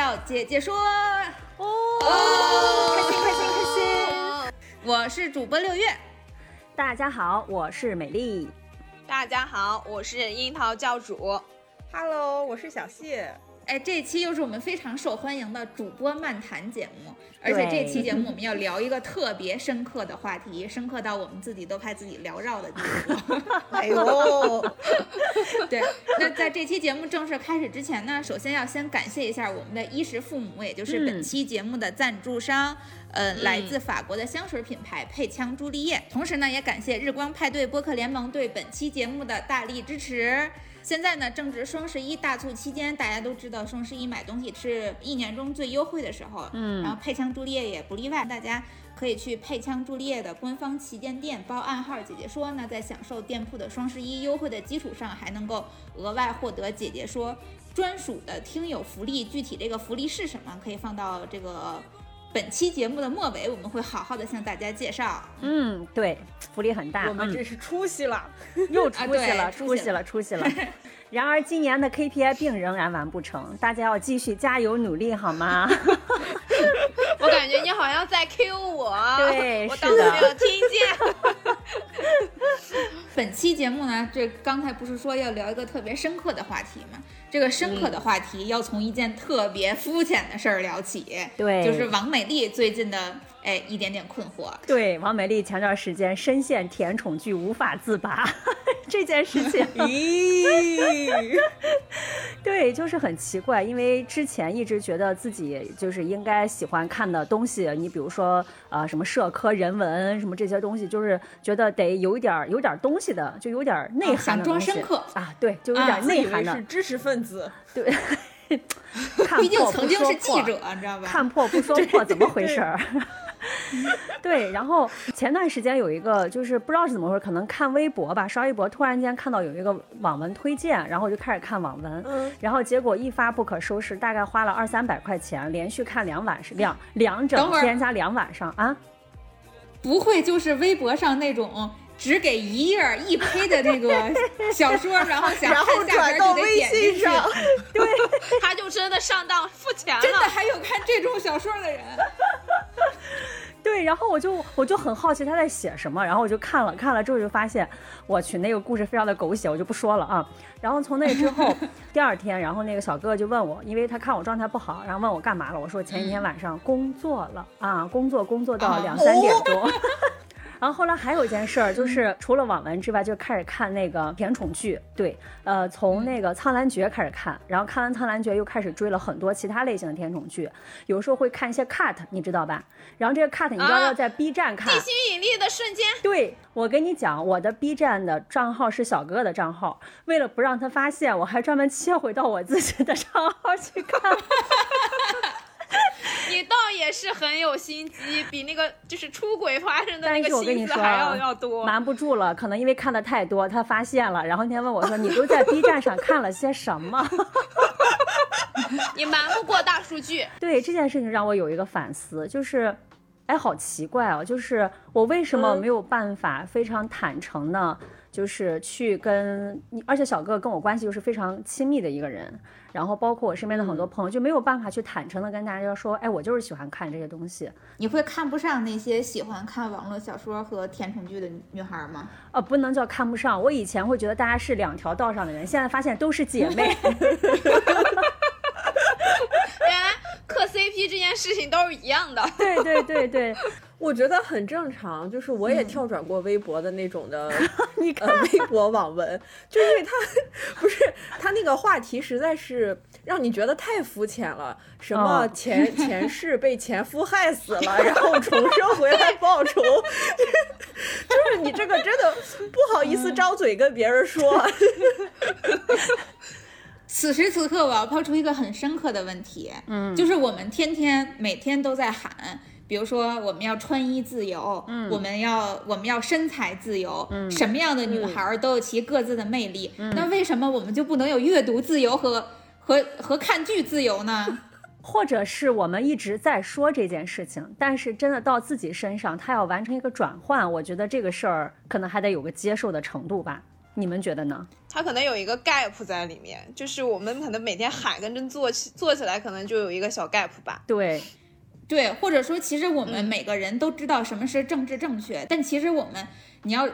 到姐姐说。哦，开心开心开心！我是主播六月，大家好，我是美丽，大家好，我是樱桃教主，Hello，我是小谢。哎，这期又是我们非常受欢迎的主播漫谈节目，而且这期节目我们 要聊一个特别深刻的话题，深刻到我们自己都怕自己缭绕的地步。哎呦，对，那在这期节目正式开始之前呢，首先要先感谢一下我们的衣食父母，也就是本期节目的赞助商，呃，来自法国的香水品牌配枪朱丽叶。同时呢，也感谢日光派对播客联盟对本期节目的大力支持。现在呢，正值双十一大促期间，大家都知道双十一买东西是一年中最优惠的时候，嗯，然后配枪朱丽叶也不例外，大家可以去配枪朱丽叶的官方旗舰店，报暗号姐姐说呢，在享受店铺的双十一优惠的基础上，还能够额外获得姐姐说专属的听友福利，具体这个福利是什么，可以放到这个。本期节目的末尾，我们会好好的向大家介绍。嗯，对，福利很大，我们这是出息了，又出息了，出息了，出息了。然而，今年的 KPI 并仍然完不成，大家要继续加油努力，好吗？我感觉你好像在 Q 我，对，我当时没有听见。本期节目呢，这刚才不是说要聊一个特别深刻的话题吗？这个深刻的话题要从一件特别肤浅的事儿聊起，对，就是王美丽最近的哎一点点困惑。对，王美丽前段时间深陷甜宠剧无法自拔 这件事情，咦，对，就是很奇怪，因为之前一直觉得自己就是应该喜欢看的东西，你比如说呃什么社科、人文什么这些东西，就是觉得得有一点有点东西的，就有点内涵的东西啊，对，就有点内涵的，是知识分。子对，毕竟曾经是记者，你知道吧？看破不说破，怎么回事儿？对，然后前段时间有一个，就是不知道是怎么回事，可能看微博吧，刷微博，突然间看到有一个网文推荐，然后我就开始看网文，嗯，然后结果一发不可收拾，大概花了二三百块钱，连续看两晚上两两整天加两晚上啊？不会就是微博上那种？只给一页一胚的那个 小说，然后想看下边就得点进去，对，他就真的上当付钱了。真的还有看这种小说的人，对，然后我就我就很好奇他在写什么，然后我就看了看了之后就发现，我去那个故事非常的狗血，我就不说了啊。然后从那之后，第二天，然后那个小哥哥就问我，因为他看我状态不好，然后问我干嘛了，我说前一天晚上工作了啊，工作工作到两三点多。然后后来还有一件事儿，就是除了网文之外，就开始看那个甜宠剧。对，呃，从那个《苍兰诀》开始看，然后看完《苍兰诀》又开始追了很多其他类型的甜宠剧。有时候会看一些 cut，你知道吧？然后这个 cut 你知道要在 B 站看。地心引力的瞬间。对，我跟你讲，我的 B 站的账号是小哥哥的账号，为了不让他发现，我还专门切回到我自己的账号去看。你倒也是很有心机，比那个就是出轨发生的那个心思还要要多。瞒不住了，可能因为看的太多，他发现了，然后那天问我说：“你都在 B 站上看了些什么？” 你瞒不过大数据。对这件事情让我有一个反思，就是，哎，好奇怪哦，就是我为什么没有办法非常坦诚呢？就是去跟你，而且小哥哥跟我关系又是非常亲密的一个人。然后包括我身边的很多朋友就没有办法去坦诚的跟大家说，哎，我就是喜欢看这些东西。你会看不上那些喜欢看网络小说和甜宠剧的女孩吗？呃，不能叫看不上。我以前会觉得大家是两条道上的人，现在发现都是姐妹。原来磕 CP 这件事情都是一样的。对对对对。我觉得很正常，就是我也跳转过微博的那种的，你看微博网文，就因为他不是他那个话题实在是让你觉得太肤浅了，什么前前世被前夫害死了，然后重生回来报仇，就是你这个真的不好意思张嘴跟别人说。此时此刻，我要抛出一个很深刻的问题，嗯，就是我们天天每天都在喊，比如说我们要穿衣自由，嗯，我们要我们要身材自由，嗯，什么样的女孩都有其各自的魅力，嗯那为什么我们就不能有阅读自由和和和看剧自由呢？或者是我们一直在说这件事情，但是真的到自己身上，他要完成一个转换，我觉得这个事儿可能还得有个接受的程度吧。你们觉得呢？它可能有一个 gap 在里面，就是我们可能每天喊跟真做起做起来，可能就有一个小 gap 吧。对，对，或者说，其实我们每个人都知道什么是政治正确，但其实我们你要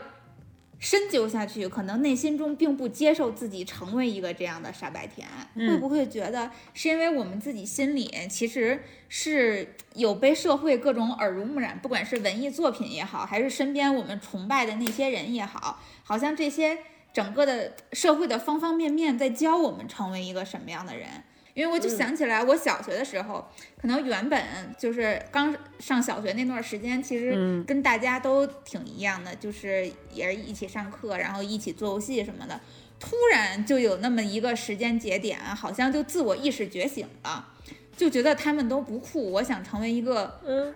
深究下去，可能内心中并不接受自己成为一个这样的傻白甜。会不会觉得是因为我们自己心里其实是有被社会各种耳濡目染，不管是文艺作品也好，还是身边我们崇拜的那些人也好，好像这些。整个的社会的方方面面在教我们成为一个什么样的人，因为我就想起来，我小学的时候，可能原本就是刚上小学那段时间，其实跟大家都挺一样的，就是也是一起上课，然后一起做游戏什么的。突然就有那么一个时间节点，好像就自我意识觉醒了，就觉得他们都不酷，我想成为一个，嗯，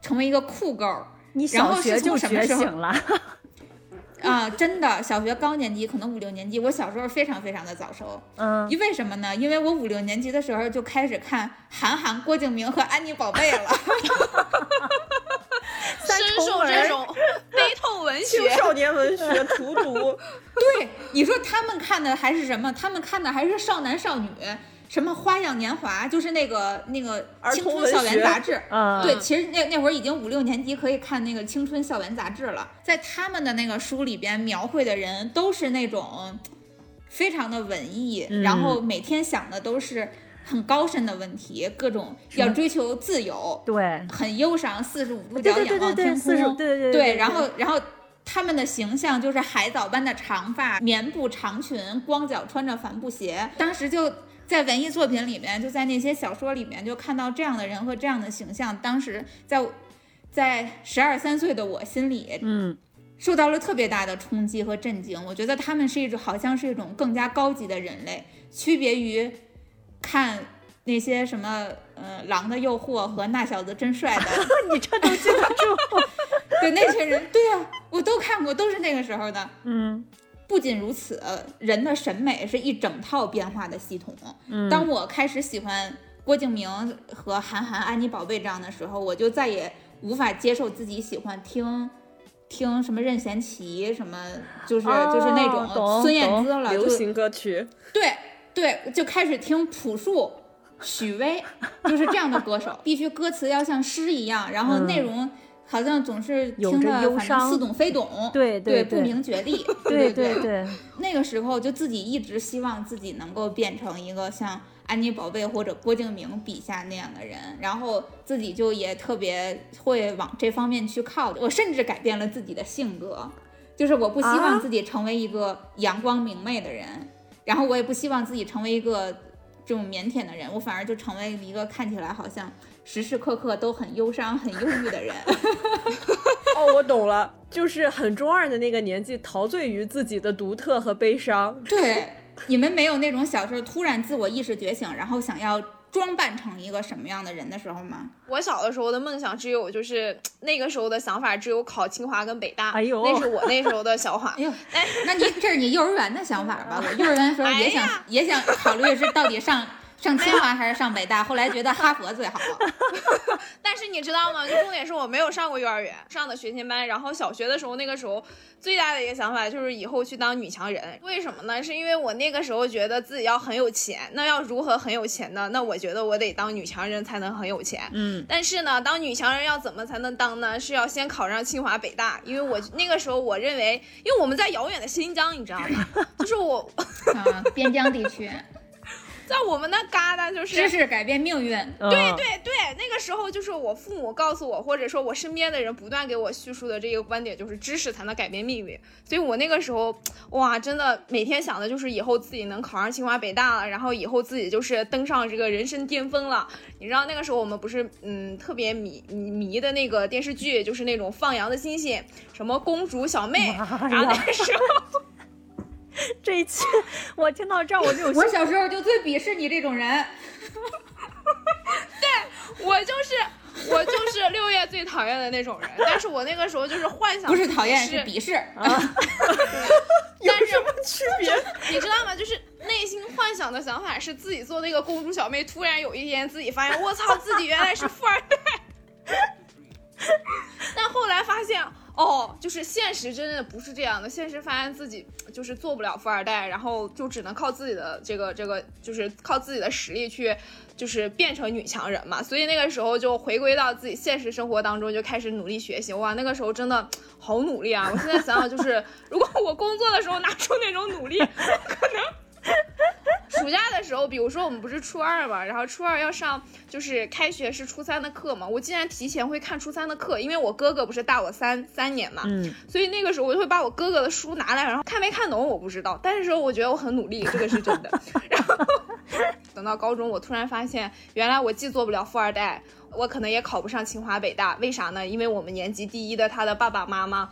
成为一个酷狗。你小学就觉醒了。啊，真的，小学高年级可能五六年级，我小时候非常非常的早熟。嗯，因为什么呢？因为我五六年级的时候就开始看韩寒、郭敬明和安妮宝贝了，深受这种悲痛文学、青少年文学荼毒。对，你说他们看的还是什么？他们看的还是少男少女。什么花样年华，就是那个那个青春校园杂志。对，其实那那会儿已经五六年级可以看那个青春校园杂志了。在他们的那个书里边描绘的人都是那种非常的文艺，然后每天想的都是很高深的问题，各种要追求自由，对，很忧伤，四十五度角仰望天空，对对对，然后然后他们的形象就是海藻般的长发，棉布长裙，光脚穿着帆布鞋，当时就。在文艺作品里面，就在那些小说里面，就看到这样的人和这样的形象。当时在在十二三岁的我心里，嗯，受到了特别大的冲击和震惊。我觉得他们是一种，好像是一种更加高级的人类，区别于看那些什么，呃，《狼的诱惑》和《那小子真帅》的。你这都记得住？对那些人，对呀，我都看过，都是那个时候的。嗯。不仅如此，人的审美是一整套变化的系统。当我开始喜欢郭敬明和韩寒、安妮宝贝这样的时候，我就再也无法接受自己喜欢听听什么任贤齐，什么就是就是那种孙燕姿了，流行歌曲。对对，就开始听朴树、许巍，就是这样的歌手，必须歌词要像诗一样，然后内容。好像总是听着反正似懂非懂，对对，不明觉厉，对对对。那个时候就自己一直希望自己能够变成一个像安妮宝贝或者郭敬明笔下那样的人，然后自己就也特别会往这方面去靠。我甚至改变了自己的性格，就是我不希望自己成为一个阳光明媚的人，然后我也不希望自己成为一个这种腼腆的人，我反而就成为一个看起来好像。时时刻刻都很忧伤、很忧郁的人。哦，我懂了，就是很中二的那个年纪，陶醉于自己的独特和悲伤。对，你们没有那种小时候突然自我意识觉醒，然后想要装扮成一个什么样的人的时候吗？我小的时候的梦想只有，就是那个时候的想法只有考清华跟北大。哎呦，那是我那时候的想法。哎呦，哎，那你这是你幼儿园的想法吧？我幼儿园的时候也想，也想考虑是到底上。上清华还是上北大？后来觉得哈佛最好。但是你知道吗？就重点是我没有上过幼儿园，上的学前班。然后小学的时候，那个时候最大的一个想法就是以后去当女强人。为什么呢？是因为我那个时候觉得自己要很有钱。那要如何很有钱呢？那我觉得我得当女强人才能很有钱。嗯。但是呢，当女强人要怎么才能当呢？是要先考上清华北大。因为我那个时候我认为，因为我们在遥远的新疆，你知道吗？就是我啊，边疆地区。在我们那旮瘩就是知识改变命运。对对对，那个时候就是我父母告诉我，或者说我身边的人不断给我叙述的这个观点，就是知识才能改变命运。所以我那个时候，哇，真的每天想的就是以后自己能考上清华北大了，然后以后自己就是登上这个人生巅峰了。你知道那个时候我们不是嗯特别迷迷迷的那个电视剧，就是那种放羊的星星，什么公主小妹，然后那个时候。这一期我听到这儿我就有我小时候就最鄙视你这种人。对我就是我就是六月最讨厌的那种人，但是我那个时候就是幻想不是讨厌是是鄙视啊。但是什么区别？你知道吗？就是内心幻想的想法是自己做那个公主小妹，突然有一天自己发现，我操，自己原来是富二代。但后来发现，哦，就是现实真的不是这样的。现实发现自己就是做不了富二代，然后就只能靠自己的这个这个，就是靠自己的实力去，就是变成女强人嘛。所以那个时候就回归到自己现实生活当中，就开始努力学习。哇，那个时候真的好努力啊！我现在想想，就是如果我工作的时候拿出那种努力，可能。暑假的时候，比如说我们不是初二嘛，然后初二要上就是开学是初三的课嘛，我竟然提前会看初三的课，因为我哥哥不是大我三三年嘛，嗯，所以那个时候我就会把我哥哥的书拿来，然后看没看懂我不知道，但是说我觉得我很努力，这个是真的。然后等到高中，我突然发现，原来我既做不了富二代，我可能也考不上清华北大，为啥呢？因为我们年级第一的他的爸爸妈妈。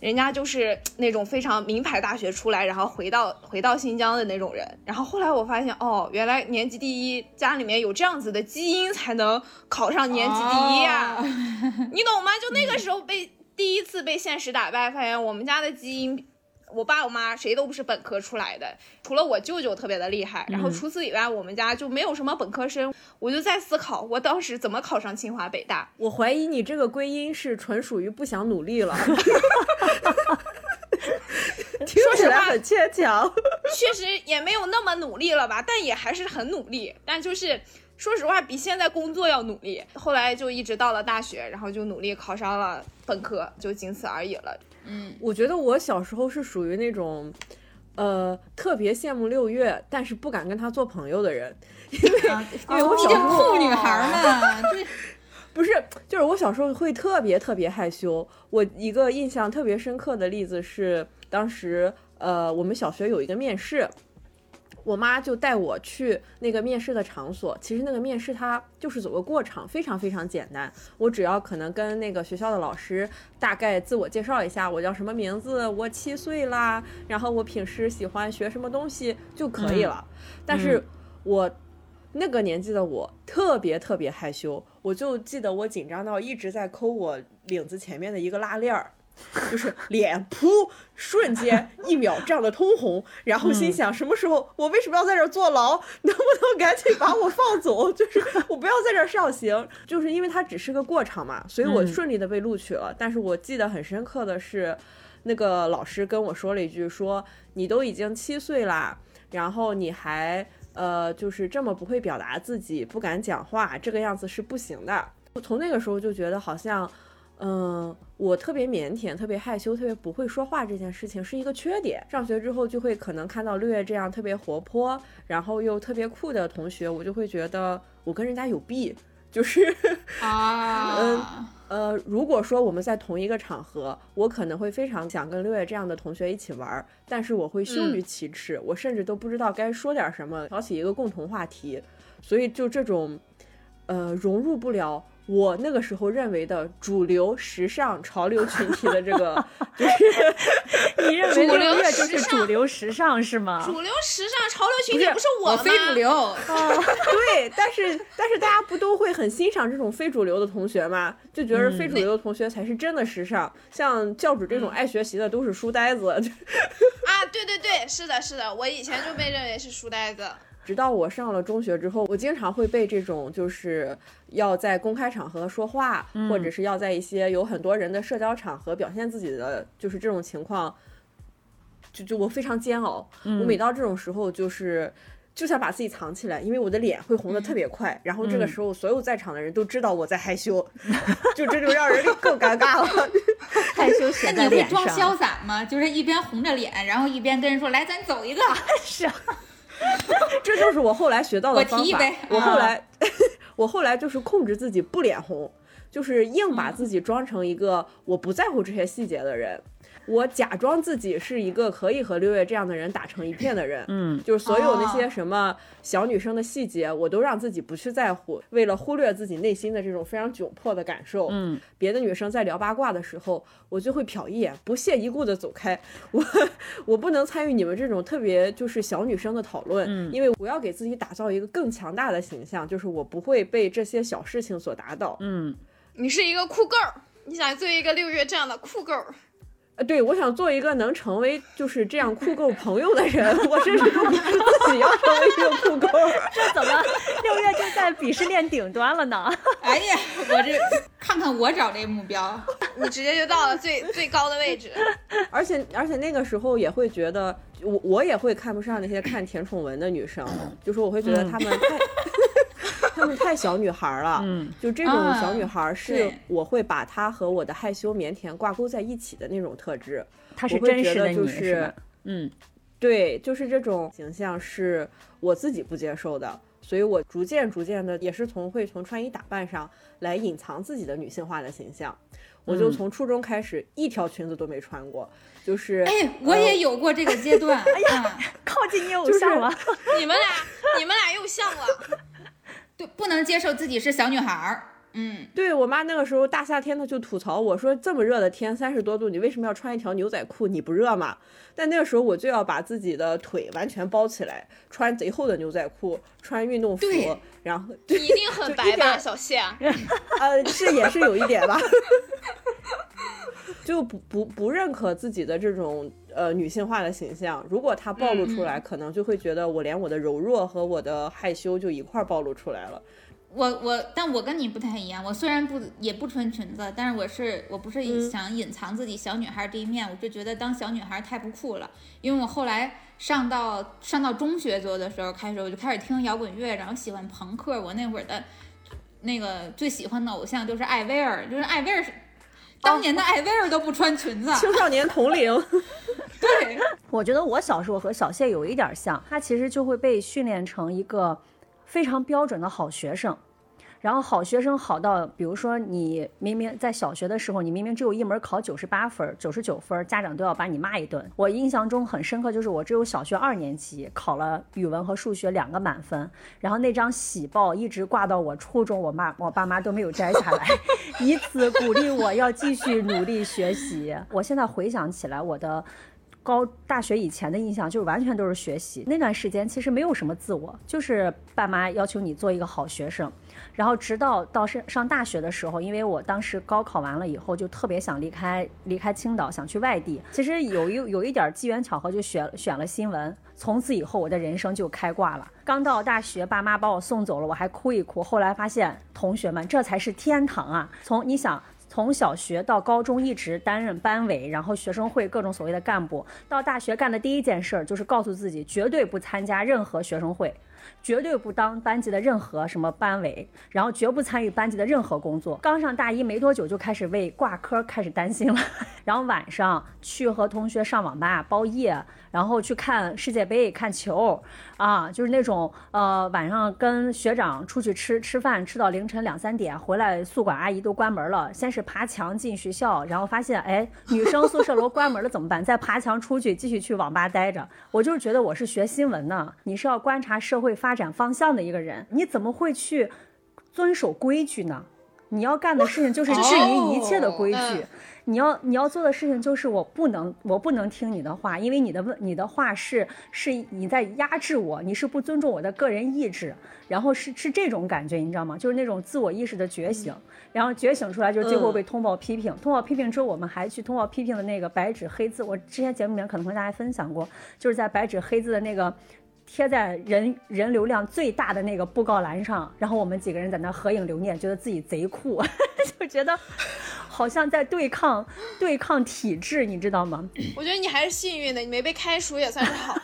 人家就是那种非常名牌大学出来，然后回到回到新疆的那种人。然后后来我发现，哦，原来年级第一家里面有这样子的基因，才能考上年级第一呀、哦 你懂吗？就那个时候被第一次被现实打败，发现我们家的基因，我爸我妈谁都不是本科出来的，除了我舅舅特别的厉害，然后除此以外，我们家就没有什么本科生。我就在思考，我当时怎么考上清华北大？我怀疑你这个归因是纯属于不想努力了，听起来很牵强。确实也没有那么努力了吧，但也还是很努力。但就是说实话，比现在工作要努力。后来就一直到了大学，然后就努力考上了本科，就仅此而已了。嗯，我觉得我小时候是属于那种，呃，特别羡慕六月，但是不敢跟他做朋友的人，因为因为我小时候酷女孩嘛，对。不是，就是我小时候会特别特别害羞。我一个印象特别深刻的例子是，当时呃，我们小学有一个面试，我妈就带我去那个面试的场所。其实那个面试它就是走个过场，非常非常简单。我只要可能跟那个学校的老师大概自我介绍一下，我叫什么名字，我七岁啦，然后我平时喜欢学什么东西就可以了。但是我那个年纪的我特别特别害羞，我就记得我紧张到一直在抠我领子前面的一个拉链儿。就是脸扑，瞬间 一秒涨得通红，然后心想什么时候我为什么要在这儿坐牢？能不能赶紧把我放走？就是我不要在这儿上刑，就是因为它只是个过场嘛，所以我嗯顺利的被录取了。但是我记得很深刻的是，那个老师跟我说了一句说，你都已经七岁啦，然后你还呃就是这么不会表达自己，不敢讲话，这个样子是不行的。我从那个时候就觉得好像。嗯，我特别腼腆、特别害羞、特别不会说话这件事情是一个缺点。上学之后就会可能看到六月这样特别活泼，然后又特别酷的同学，我就会觉得我跟人家有弊。就是 啊，嗯呃，如果说我们在同一个场合，我可能会非常想跟六月这样的同学一起玩儿，但是我会羞于启齿，我甚至都不知道该说点什么，挑起一个共同话题，所以就这种，呃，融入不了我那个时候认为的主流、时尚、潮流群体的这个，就是 你认为主流六月就是主流时尚是吗？主流时尚潮流群体不是我吗？我非主流哦，对，但是但是大家不都会很欣赏这种非主流的同学吗？就觉得非主流的同学才是真的时尚，像教主这种爱学习的都是书呆子。啊，对对对，是的，是的，我以前就被认为是书呆子。直到我上了中学之后，我经常会被这种就是要在公开场合说话，或者是要在一些有很多人的社交场合表现自己的，就是这种情况，就就我非常煎熬。我每到这种时候，就是就想把自己藏起来，因为我的脸会红的特别快，然后这个时候所有在场的人都知道我在害羞，就这就让人更尴尬了。害羞写那你会在脸上。装潇洒吗？就是一边红着脸，然后一边跟人说：“来，咱走一个。是啊，这就是我后来学到的我方法提一杯。我后啊来，我后来就是控制自己不脸红，就是硬把自己装成一个我不在乎这些细节的人。我假装自己是一个可以和六月这样的人打成一片的人，嗯，就是所有那些哦什么小女生的细节，我都让自己不去在乎，为了忽略自己内心的这种非常窘迫的感受。嗯，别的女生在聊八卦的时候，我就会瞟一眼，不屑一顾的走开。我我不能参与你们这种特别就是小女生的讨论，嗯因为我要给自己打造一个更强大的形象，就是我不会被这些小事情所打倒。嗯，你是一个酷 girl，你想做一个六月这样的酷 girl。呃，对，我想做一个能成为就是这样酷狗朋友的人，我甚至都不是自己要成为一个酷狗。这怎么六月就在鄙视链顶端了呢？哎呀，我这看看我找这目标，你直接就到了最最高的位置。而且而且那个时候也会觉得，我我也会看不上那些看甜宠文的女生，就是我会觉得她们太。她们太小女孩了，嗯，就这种小女孩是我会把她和我的害羞腼腆挂钩在一起的那种特质。他是我会觉真实的就是吧？嗯对，就是这种形象是我自己不接受的，所以我逐渐逐渐的也是从会从穿衣打扮上来隐藏自己的女性化的形象。我就嗯从初中开始一条裙子都没穿过，就是哎，我也有过这个阶段，哎呀，靠近你偶像了。你们俩，你们俩又像了。对，不能接受自己是小女孩儿，嗯，对我妈那个时候大夏天的就吐槽我说这么热的天三十多度，你为什么要穿一条牛仔裤？你不热吗？但那个时候我就要把自己的腿完全包起来，穿贼厚的牛仔裤，穿运动服，然后你一定很白吧，小谢？呃，是也是有一点吧，就不不不认可自己的这种呃女性化的形象。如果她暴露出来，可能就会觉得我连我的柔弱和我的害羞就一块儿暴露出来了。我我，但我跟你不太一样，我虽然不也不穿裙子，但是我是我不是嗯想隐藏自己小女孩这一面，我就觉得当小女孩太不酷了。因为我后来上到上到中学左右的时候开始，我就开始听摇滚乐，然后喜欢朋克。我那会儿的那个最喜欢的偶像就是艾薇儿，就是艾薇儿是当年的艾薇儿都不穿裙子，青少年同龄，对，我觉得我小时候和小谢有一点像，他其实就会被训练成一个非常标准的好学生。然后好学生好到，比如说你明明在小学的时候，你明明只有一门考九十八分、九十九分，家长都要把你骂一顿。我印象中很深刻，就是我只有小学二年级考了语文和数学两个满分，然后那张喜报一直挂到我初中，我妈我爸妈都没有摘下来，以此鼓励我要继续努力学习。我现在回想起来，我的。高大学以前的印象就是完全都是学习，那段时间其实没有什么自我，就是爸妈要求你做一个好学生，然后直到到上上大学的时候，因为我当时高考完了以后就特别想离开离开青岛，想去外地。其实有一有一点机缘巧合，就选选了新闻。从此以后，我的人生就开挂了。刚到大学，爸妈把我送走了，我还哭一哭。后来发现，同学们，这才是天堂啊！从你想。从小学到高中一直担任班委，然后学生会各种所谓的干部，到大学干的第一件事儿就是告诉自己绝对不参加任何学生会，绝对不当班级的任何什么班委，然后绝不参与班级的任何工作。刚上大一没多久就开始为挂科开始担心了，然后晚上去和同学上网吧包夜，然后去看世界杯、看球，啊，就是那种呃晚上跟学长出去吃吃饭，吃到凌晨两三点，回来宿管阿姨都关门了，先是爬墙进学校，然后发现哎女生宿舍楼关门了怎么办？再爬墙出去继续去网吧待着。我就是觉得我是学新闻呢，你是要观察社会发展方向的一个人，你怎么会去遵守规矩呢？你要干的事情就是质疑一切的规矩。嗯你要你要做的事情就是我不能我不能听你的话，因为你的问你的话是是你在压制我，你是不尊重我的个人意志，然后是是这种感觉，你知道吗？就是那种自我意识的觉醒，然后觉醒出来，就是最后被通报批评，通报批评之后，我们还去通报批评的那个白纸黑字，我之前节目里面可能和大家分享过，就是在白纸黑字的那个。贴在人人流量最大的那个布告栏上，然后我们几个人在那合影留念，觉得自己贼酷，就觉得好像在对抗对抗体制，你知道吗？我觉得你还是幸运的，你没被开除也算是好的。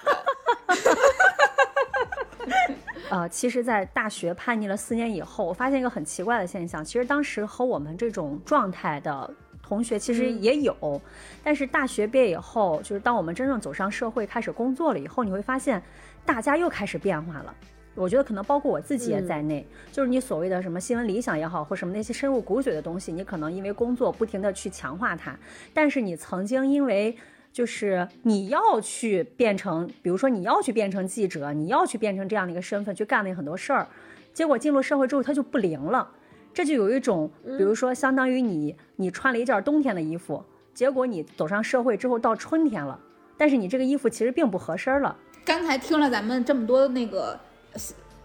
呃，其实，在大学叛逆了四年以后，我发现一个很奇怪的现象，其实当时和我们这种状态的同学其实也有，但是大学毕业以后，就是当我们真正走上社会开始工作了以后，你会发现大家又开始变化了。我觉得可能包括我自己也在内，就是你所谓的什么新闻理想也好，或什么那些深入骨髓的东西，你可能因为工作不停的去强化它，但是你曾经因为就是你要去变成，比如说你要去变成记者，你要去变成这样的一个身份去干那很多事儿，结果进入社会之后它就不灵了，这就有一种，比如说相当于你你穿了一件冬天的衣服，结果你走上社会之后到春天了，但是你这个衣服其实并不合身了。刚才听了咱们这么多那个。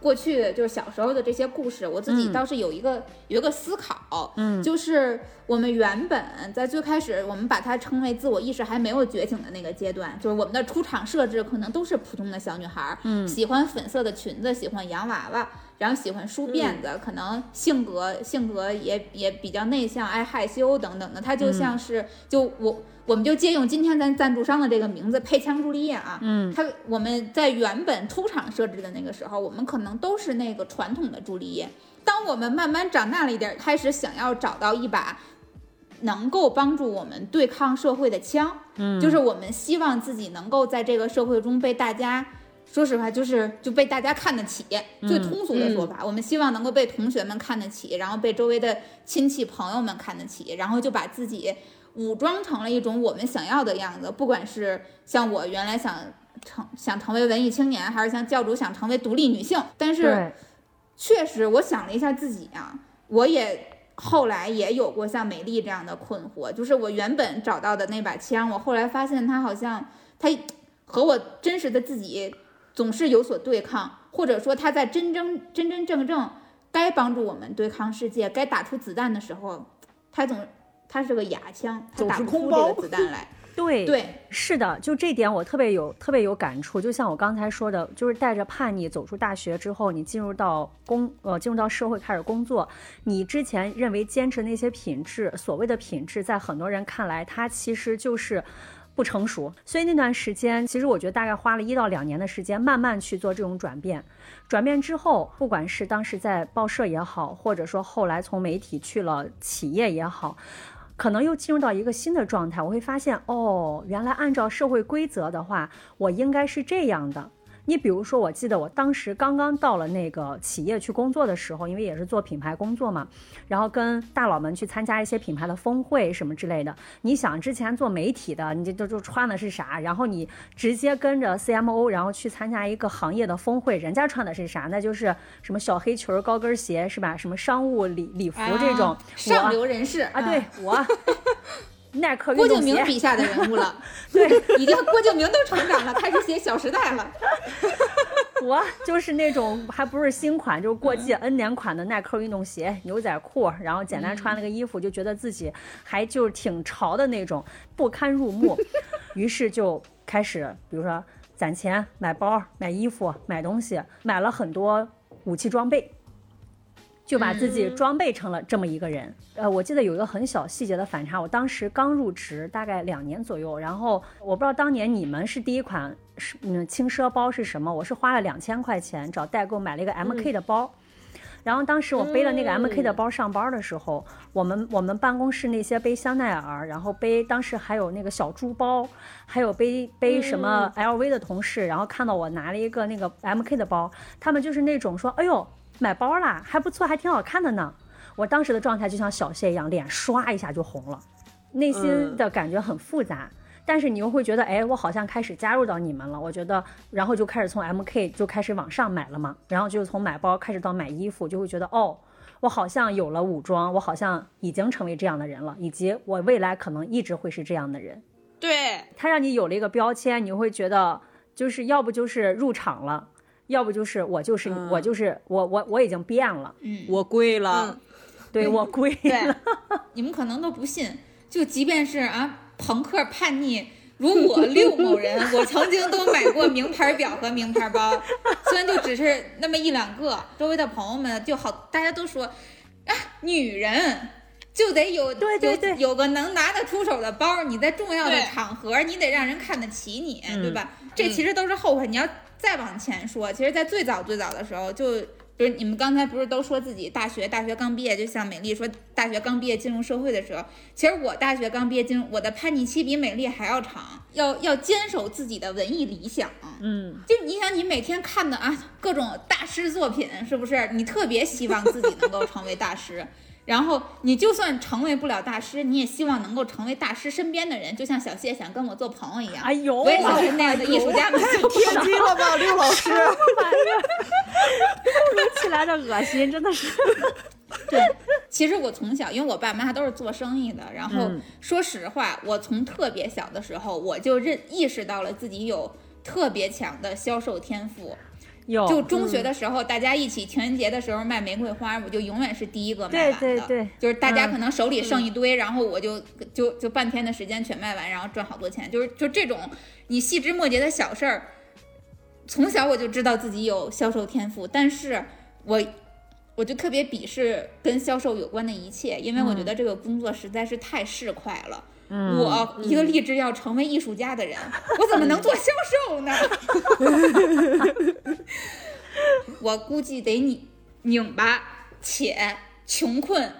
过去就是小时候的这些故事，我自己倒是有一个有一个思考，嗯，就是我们原本在最开始，我们把它称为自我意识还没有觉醒的那个阶段，就是我们的出场设置可能都是普通的小女孩，嗯，喜欢粉色的裙子，喜欢洋娃娃，然后喜欢梳辫子，可能性格性格也也比较内向，爱害羞等等的，她就像是就我。我们就借用今天咱赞助商的这个名字“配枪朱丽叶”啊，嗯，他我们在原本出厂设置的那个时候，我们可能都是那个传统的朱丽叶。当我们慢慢长大了一点，开始想要找到一把能够帮助我们对抗社会的枪，嗯，就是我们希望自己能够在这个社会中被大家，说实话，就是就被大家看得起。最通俗的说法，我们希望能够被同学们看得起，然后被周围的亲戚朋友们看得起，然后就把自己。武装成了一种我们想要的样子，不管是像我原来想成想成为文艺青年，还是像教主想成为独立女性，但是确实我想了一下自己啊，我也后来也有过像美丽这样的困惑，就是我原本找到的那把枪，我后来发现它好像它和我真实的自己总是有所对抗，或者说它在真真真真正正该帮助我们对抗世界、该打出子弹的时候，它总。它是个哑枪，它打不出这个子弹来。对对，是的，就这点我特别有特别有感触。就像我刚才说的，就是带着叛逆走出大学之后，你进入到工呃进入到社会开始工作，你之前认为坚持那些品质，所谓的品质，在很多人看来，它其实就是。不成熟，所以那段时间，其实我觉得大概花了一到两年的时间，慢慢去做这种转变。转变之后，不管是当时在报社也好，或者说后来从媒体去了企业也好，可能又进入到一个新的状态。我会发现，哦，原来按照社会规则的话，我应该是这样的。你比如说，我记得我当时刚刚到了那个企业去工作的时候，因为也是做品牌工作嘛，然后跟大佬们去参加一些品牌的峰会什么之类的。你想之前做媒体的，你这都都穿的是啥？然后你直接跟着 CMO，然后去参加一个行业的峰会，人家穿的是啥？那就是什么小黑裙、高跟鞋是吧？什么商务礼礼服这种上流人士啊？对我。耐克郭敬明笔下的人物了，对，已经郭敬明都成长了，开始写《小时代》了。我就是那种还不是新款，就是过季 N 年款的耐克运动鞋、牛仔裤，然后简单穿了个衣服，就觉得自己还就是挺潮的那种，不堪入目。于是就开始，比如说攒钱买包、买衣服、买东西，买了很多武器装备。就把自己装备成了这么一个人。呃，我记得有一个很小细节的反差。我当时刚入职，大概两年左右。然后我不知道当年你们是第一款是嗯轻奢包是什么？我是花了两千块钱找代购买了一个 MK 的包。然后当时我背了那个 MK 的包上班的时候，我们我们办公室那些背香奈儿，然后背当时还有那个小猪包，还有背背什么 LV 的同事，然后看到我拿了一个那个 MK 的包，他们就是那种说：“哎呦。”买包啦，还不错，还挺好看的呢。我当时的状态就像小谢一样，脸唰一下就红了，内心的感觉很复杂。但是你又会觉得，哎，我好像开始加入到你们了。我觉得，然后就开始从 MK 就开始往上买了嘛。然后就从买包开始到买衣服，就会觉得，哦，我好像有了武装，我好像已经成为这样的人了，以及我未来可能一直会是这样的人。对，他让你有了一个标签，你会觉得，就是要不就是入场了。要不就是我就是我就是我我我已经变了，嗯，我贵了，对我贵了。你们可能都不信，就即便是啊，朋克叛逆如我六某人，我曾经都买过名牌表和名牌包，虽然就只是那么一两个，周围的朋友们就好，大家都说啊，女人就得有对对对，有个能拿得出手的包，你在重要的场合你得让人看得起你，对吧？这其实都是后悔，你要。再往前说，其实，在最早最早的时候，就就是你们刚才不是都说自己大学大学刚毕业，就像美丽说大学刚毕业进入社会的时候，其实我大学刚毕业进入，我的叛逆期比美丽还要长，要要坚守自己的文艺理想。嗯，就你想，你每天看的啊各种大师作品，是不是？你特别希望自己能够成为大师。然后你就算成为不了大师，你也希望能够成为大师身边的人，就像小谢想跟我做朋友一样。哎呦，我也想跟那样的艺术家们做朋天友。机了吧，刘老师？突如其来的恶心，真的是。对，其实我从小，因为我爸妈都是做生意的，然后嗯说实话，我从特别小的时候，我就认意识到了自己有特别强的销售天赋。有就中学的时候，大家一起情人节的时候卖玫瑰花，我就永远是第一个卖完的。对对对就是大家嗯可能手里剩一堆，然后我就就就半天的时间全卖完，然后赚好多钱。就是就这种你细枝末节的小事儿，从小我就知道自己有销售天赋，但是我我就特别鄙视跟销售有关的一切，因为我觉得这个工作实在是太市侩了。嗯我一个立志要成为艺术家的人，我怎么能做销售呢？我估计得拧拧巴且穷困，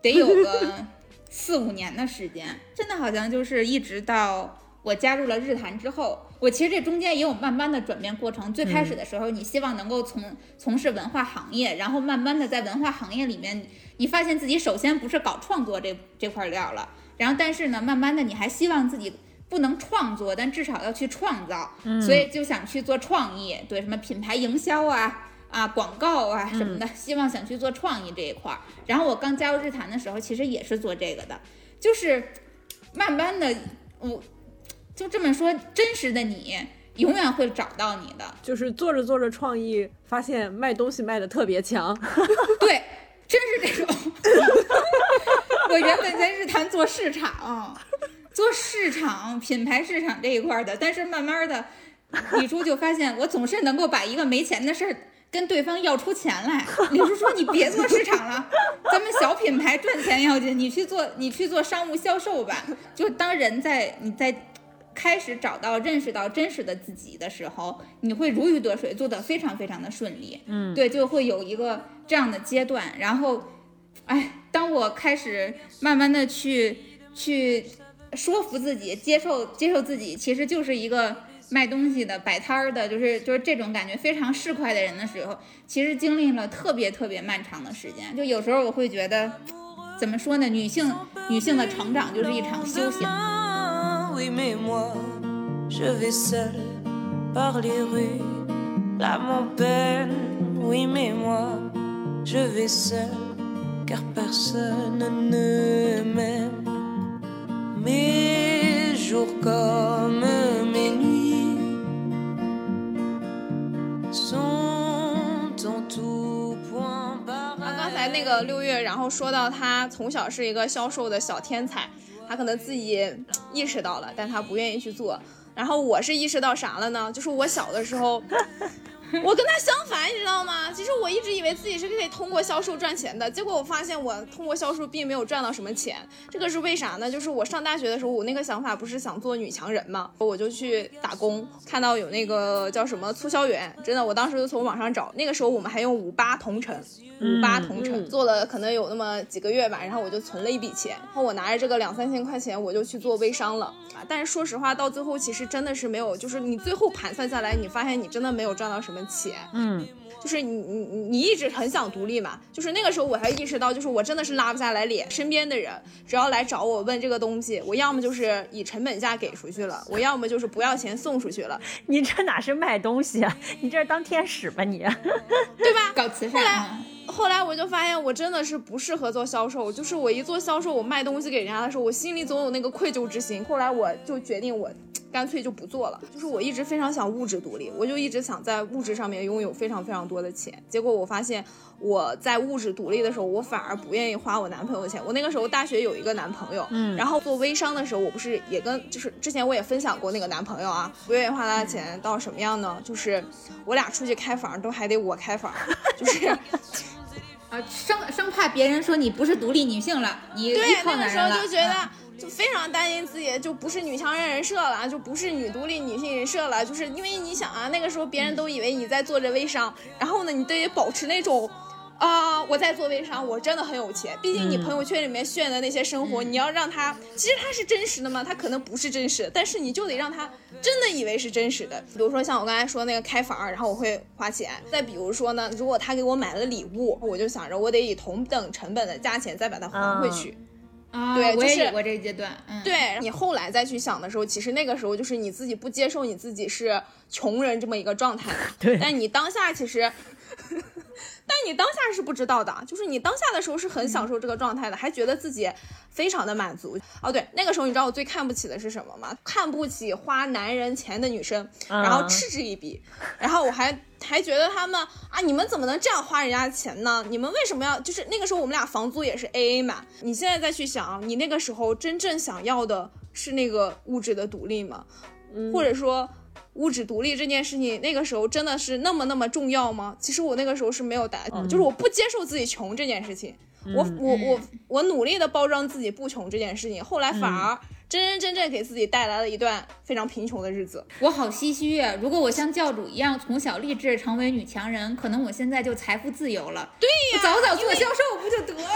得有个四五年的时间。真的好像就是一直到我加入了日坛之后，我其实这中间也有慢慢的转变过程。最开始的时候，你希望能够从从事文化行业，然后慢慢的在文化行业里面，你发现自己首先不是搞创作这这块料了，然后但是呢，慢慢的你还希望自己。不能创作，但至少要去创造，所以就想去做创意，对什么品牌营销啊、啊广告啊什么的，希望想去做创意这一块儿。然后我刚加入日坛的时候，其实也是做这个的，就是慢慢的，我就这么说，真实的你永远会找到你的，就是做着做着创意，发现卖东西卖的特别强。对，真是这种。我原本在日坛做市场，做市场品牌市场这一块的，但是慢慢的，李叔就发现我总是能够把一个没钱的事儿跟对方要出钱来。李叔说：“你别做市场了，咱们小品牌赚钱要紧，你去做你去做商务销售吧。”就当人在你在。开始找到、认识到真实的自己的时候，你会如鱼得水，做得非常非常的顺利。嗯，对，就会有一个这样的阶段。然后，哎，当我开始慢慢的去去说服自己，接受接受自己，其实就是一个卖东西的、摆摊儿的，就是就是这种感觉非常市侩的人的时候，其实经历了特别特别漫长的时间。就有时候我会觉得，怎么说呢？女性女性的成长就是一场修行。Oui, mais moi, je vais seul par les rues, l'âme en peine. Oui, mais moi, je vais seul, car personne ne m'aime. Mes jours comme mes nuits sont en tout point 啊，刚 pareils. 才那个六月，然后说到他从小是一个销售的小天才，他可能自己意识到了，但他不愿意去做。然后我是意识到啥了呢？就是我小的时候，我跟他相反，你知道吗？其实我一直以为自己是可以通过销售赚钱的，结果我发现我通过销售并没有赚到什么钱。这个是为啥呢？就是我上大学的时候，我那个想法不是想做女强人嘛，我就去打工，看到有那个叫什么促销员，真的，我当时就从网上找，那个时候我们还用五八同城，五八同城、做了可能有那么几个月吧，然后我就存了一笔钱，然后我拿着这个两三千块钱，我就去做微商了啊。但是说实话，到最后其实真的是没有，就是你最后盘算下来，你发现你真的没有赚到什么钱。嗯，就是你你你你一直很想独立嘛，就是那个时候我还意识到，就是我真的是拉不下来脸，身边的人只要来找我问这个东西，我要么就是以成本价给出去了，我要么就是不要钱送出去了，你这哪是卖东西啊？你这是当天使吧你？对吧？搞慈善啊，后来我就发现，我真的是不适合做销售。就是我一做销售，我卖东西给人家的时候，我心里总有那个愧疚之心。后来我就决定，我干脆就不做了。就是我一直非常想物质独立，我就一直想在物质上面拥有非常非常多的钱。结果我发现，我在物质独立的时候，我反而不愿意花我男朋友的钱。我那个时候大学有一个男朋友，嗯，然后做微商的时候，我不是也跟就是之前我也分享过那个男朋友啊，不愿意花他的钱到什么样呢？就是我俩出去开房都还得我开房，就是。啊，生生怕别人说你不是独立女性了，你依对。那个时候就觉得，啊就非常担心自己就不是女强人人设了，就不是女独立女性人设了，就是因为你想啊，那个时候别人都以为你在做着微商，然后呢，你得保持那种。啊、我在做微商，我真的很有钱。毕竟你朋友圈里面炫的那些生活，你要让他，其实他是真实的吗？他可能不是真实的，但是你就得让他真的以为是真实的。比如说像我刚才说那个开房，然后我会花钱。再比如说呢，如果他给我买了礼物，我就想着我得以同等成本的价钱再把它还回去。啊，对就是我也有过这个阶段，嗯，对你后来再去想的时候，其实那个时候就是你自己不接受你自己是穷人这么一个状态嘛。对。但你当下其实，但你当下是不知道的，就是你当下的时候是很享受这个状态的，还觉得自己非常的满足。哦，对，那个时候你知道我最看不起的是什么吗？看不起花男人钱的女生，然后嗯嗤之以鼻，然后我还还觉得他们啊，你们怎么能这样花人家的钱呢？你们为什么要就是那个时候我们俩房租也是 A A 嘛？你现在再去想，你那个时候真正想要的是那个物质的独立吗？或者说物质独立这件事情，那个时候真的是那么那么重要吗？其实我那个时候是没有答案，就是我不接受自己穷这件事情，我我我我努力的包装自己不穷这件事情，后来反而真真正正给自己带来了一段非常贫穷的日子。我好唏嘘啊！如果我像教主一样从小立志成为女强人，可能我现在就财富自由了。对呀，早早做销售不就得了？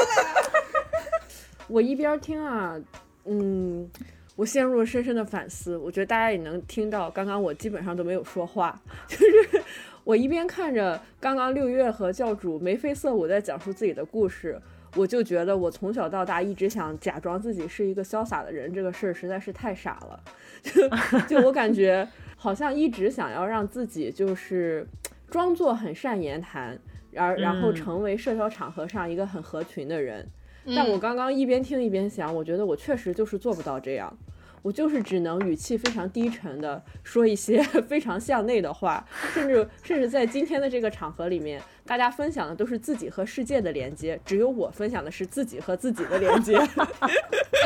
我一边听啊，嗯，我陷入了深深的反思。我觉得大家也能听到，刚刚我基本上都没有说话，就是我一边看着刚刚六月和教主眉飞色舞在讲述自己的故事，我就觉得我从小到大一直想假装自己是一个潇洒的人，这个事儿实在是太傻了。就就我感觉好像一直想要让自己就是装作很善言谈，然然后嗯成为社交场合上一个很合群的人。嗯但我刚刚一边听一边想，我觉得我确实就是做不到这样，我就是只能语气非常低沉的说一些 非常向内的话，甚至甚至在今天的这个场合里面，大家分享的都是自己和世界的连接，只有我分享的是自己和自己的连接。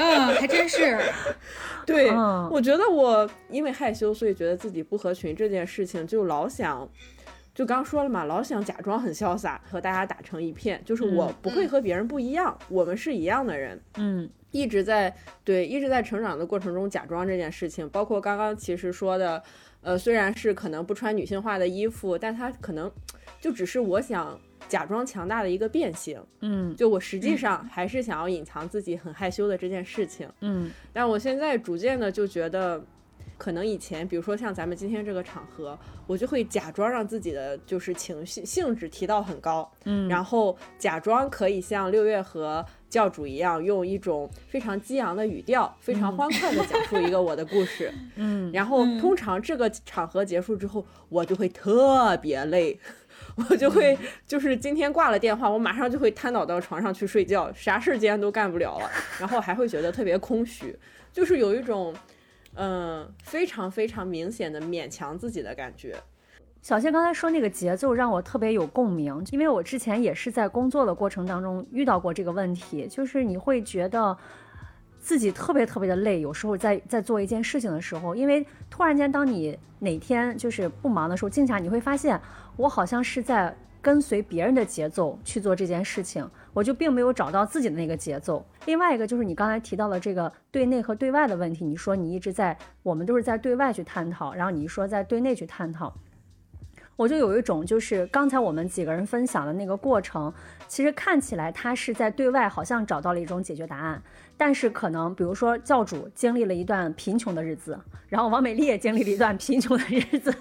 嗯，还真是。对，嗯我觉得我因为害羞，所以觉得自己不合群这件事情，就老想，就刚说了嘛，老想假装很潇洒，和大家打成一片，就是我不会和别人不一样，我们是一样的人。嗯一直在对一直在成长的过程中假装这件事情，包括刚刚其实说的，呃，虽然是可能不穿女性化的衣服，但他可能就只是我想假装强大的一个变形。嗯就我实际上还是想要隐藏自己很害羞的这件事情。嗯但我现在逐渐的就觉得，可能以前，比如说像咱们今天这个场合，我就会假装让自己的就是情绪性质提到很高，嗯，然后假装可以像六月和教主一样，用一种非常激昂的语调，非常欢快的讲述一个我的故事。嗯然后通常这个场合结束之后，我就会特别累。我就会就是今天挂了电话，我马上就会瘫倒到床上去睡觉，啥事儿今天都干不了了，然后还会觉得特别空虚，就是有一种嗯非常非常明显的勉强自己的感觉。小谢刚才说那个节奏让我特别有共鸣，因为我之前也是在工作的过程当中遇到过这个问题，就是你会觉得自己特别特别的累，有时候在在做一件事情的时候，因为突然间当你哪天就是不忙的时候，静下你会发现，我好像是在跟随别人的节奏去做这件事情，我就并没有找到自己的那个节奏。另外一个就是你刚才提到的这个对内和对外的问题，你说你一直在，我们都是在对外去探讨，然后你一说在对内去探讨。我就有一种，就是刚才我们几个人分享的那个过程，其实看起来他是在对外好像找到了一种解决答案，但是可能比如说教主经历了一段贫穷的日子，然后王美丽也经历了一段贫穷的日子，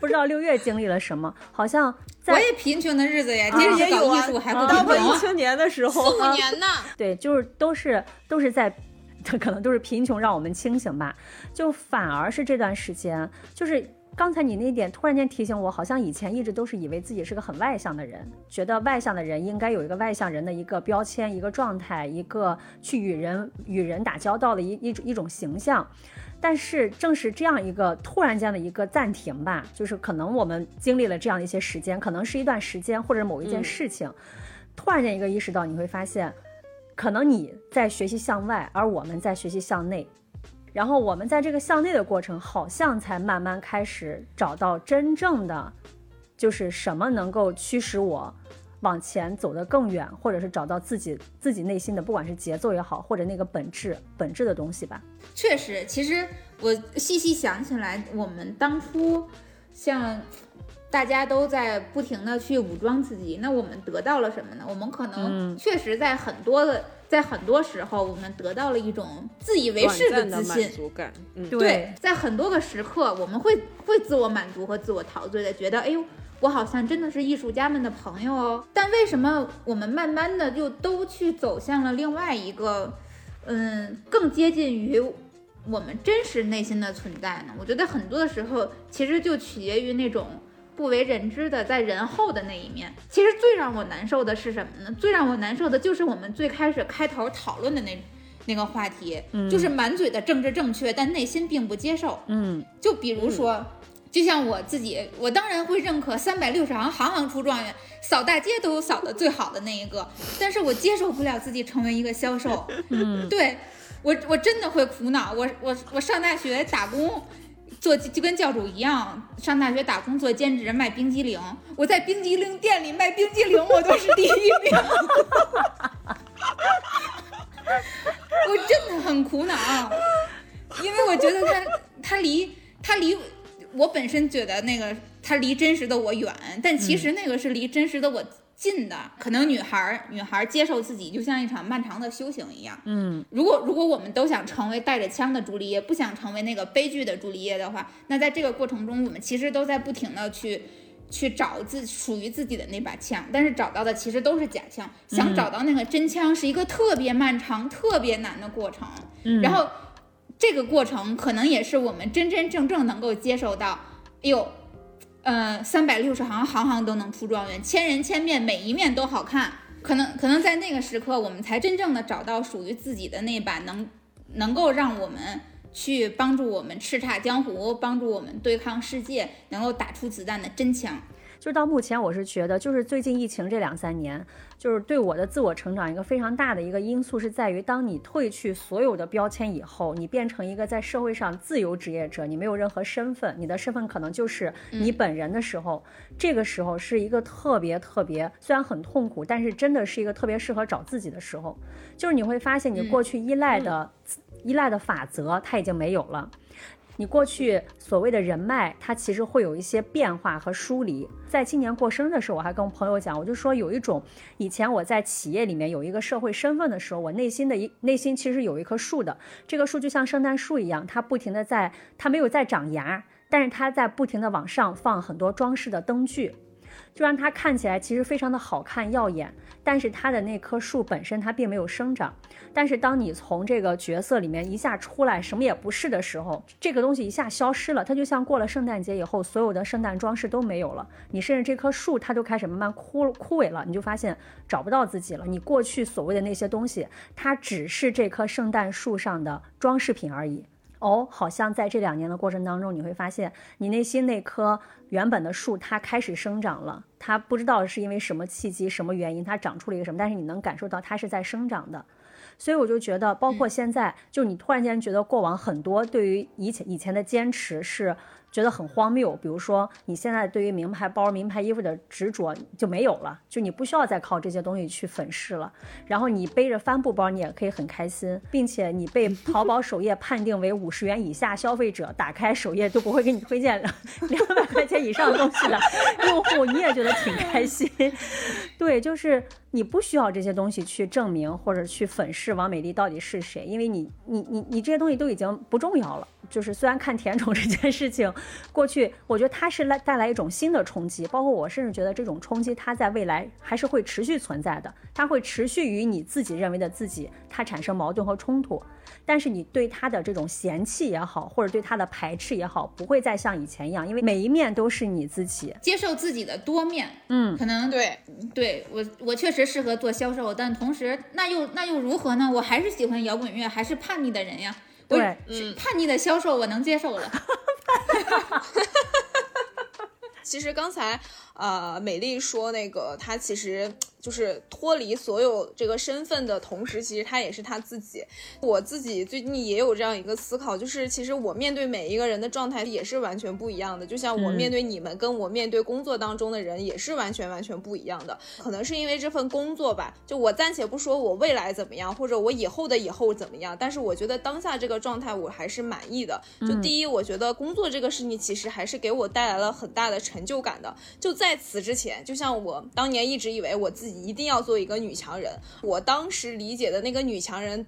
不知道六月经历了什么，好像在我也贫穷的日子呀，其实也有啊艺术还不到文艺。青年的时候，四五年呢，对，就是都是都是在，可能都是贫穷让我们清醒吧。就反而是这段时间，就是刚才你那点突然间提醒我，好像以前一直都是以为自己是个很外向的人，觉得外向的人应该有一个外向人的一个标签、一个状态、一个去与人与人打交道的一一种一种形象。但是正是这样一个突然间的一个暂停吧，就是可能我们经历了这样的一些时间，可能是一段时间或者某一件嗯事情，突然间一个意识到，你会发现，可能你在学习向外，而我们在学习向内。然后我们在这个向内的过程，好像才慢慢开始找到真正的，就是什么能够驱使我，往前走得更远，或者是找到自己自己内心的，不管是节奏也好，或者那个本质本质的东西吧。确实，其实我细细想起来，我们当初像大家都在不停的去武装自己，那我们得到了什么呢？我们可能确实在很多的。在很多时候，我们得到了一种自以为是的自信，满足感。嗯，对，在很多个时刻，我们会会自我满足和自我陶醉的，觉得，哎呦，我好像真的是艺术家们的朋友哦。但为什么我们慢慢的就都去走向了另外一个，嗯，更接近于我们真实内心的存在呢？我觉得很多的时候，其实就取决于那种。不为人知的，在人后的那一面，其实最让我难受的是什么呢？最让我难受的就是我们最开始开头讨论的那那个话题，就是满嘴的政治正确，但内心并不接受。嗯，就比如说，就像我自己，我当然会认可三百六十行，行行出状元，扫大街都有扫的最好的那一个，但是我接受不了自己成为一个销售。嗯，对我我真的会苦恼。我我我上大学打工。做就跟教主一样，上大学打工做兼职卖冰激凌。我在冰激凌店里卖冰激凌，我都是第一名。我真的很苦恼，因为我觉得他他离他离我本身觉得那个他离真实的我远，但其实那个是离真实的我。近的可能女孩儿，女孩儿接受自己就像一场漫长的修行一样。嗯，如果如果我们都想成为带着枪的朱丽叶，不想成为那个悲剧的朱丽叶的话，那在这个过程中，我们其实都在不停的去去找自属于自己的那把枪，但是找到的其实都是假枪。想找到那个真枪是一个特别漫长、特别难的过程。嗯，然后这个过程可能也是我们真真正正能够接受到，哎呦。呃，三百六十行，行行都能出状元，千人千面，每一面都好看。可能可能在那个时刻，我们才真正的找到属于自己的那把能能够让我们去帮助我们叱咤江湖，帮助我们对抗世界，能够打出子弹的真枪。就到目前，我是觉得，就是最近疫情这两三年，就是对我的自我成长一个非常大的一个因素，是在于当你褪去所有的标签以后，你变成一个在社会上自由职业者，你没有任何身份，你的身份可能就是你本人的时候，这个时候是一个特别特别，虽然很痛苦，但是真的是一个特别适合找自己的时候。就是你会发现，你过去依赖的依赖的法则，它已经没有了。你过去所谓的人脉，它其实会有一些变化和疏离。在今年过生日的时候，我还跟我朋友讲，我就说有一种以前我在企业里面有一个社会身份的时候，我内心的一内心其实有一棵树的，这个树就像圣诞树一样，它不停的在，它没有在长芽，但是它在不停的往上放很多装饰的灯具。就让它看起来其实非常的好看耀眼，但是它的那棵树本身它并没有生长。但是当你从这个角色里面一下出来，什么也不是的时候，这个东西一下消失了。它就像过了圣诞节以后，所有的圣诞装饰都没有了。你甚至这棵树它都开始慢慢枯枯萎了，你就发现找不到自己了。你过去所谓的那些东西，它只是这棵圣诞树上的装饰品而已。哦，好像在这两年的过程当中，你会发现你内心那棵原本的树它开始生长了。它不知道是因为什么契机、什么原因，它长出了一个什么，但是你能感受到它是在生长的。所以我就觉得，包括现在，就你突然间觉得过往很多对于以前以前的坚持是。觉得很荒谬，比如说你现在对于名牌包、名牌衣服的执着就没有了，就你不需要再靠这些东西去粉饰了。然后你背着帆布包，你也可以很开心，并且你被淘宝首页判定为五十元以下消费者，打开首页就不会给你推荐两 百块钱以上东西的用户，你也觉得挺开心。对，就是你不需要这些东西去证明或者去粉饰王美丽到底是谁，因为你你你你这些东西都已经不重要了。就是虽然看甜宠这件事情，过去我觉得它是来带来一种新的冲击，包括我甚至觉得这种冲击它在未来还是会持续存在的，它会持续与你自己认为的自己它产生矛盾和冲突，但是你对它的这种嫌弃也好，或者对它的排斥也好，不会再像以前一样，因为每一面都是你自己接受自己的多面，嗯，可能对，对我我确实适合做销售，但同时那又那又如何呢？我还是喜欢摇滚乐，还是叛逆的人呀。对，叛逆的销售我能接受了。其实刚才呃，美丽说那个她其实。就是脱离所有这个身份的同时，其实他也是他自己。我自己最近也有这样一个思考，就是其实我面对每一个人的状态也是完全不一样的。就像我面对你们，跟我面对工作当中的人也是完全完全不一样的。可能是因为这份工作吧，就我暂且不说我未来怎么样，或者我以后的以后怎么样，但是我觉得当下这个状态我还是满意的。就第一，我觉得工作这个事情其实还是给我带来了很大的成就感的。就在此之前，就像我当年一直以为我自己一定要做一个女强人，我当时理解的那个女强人。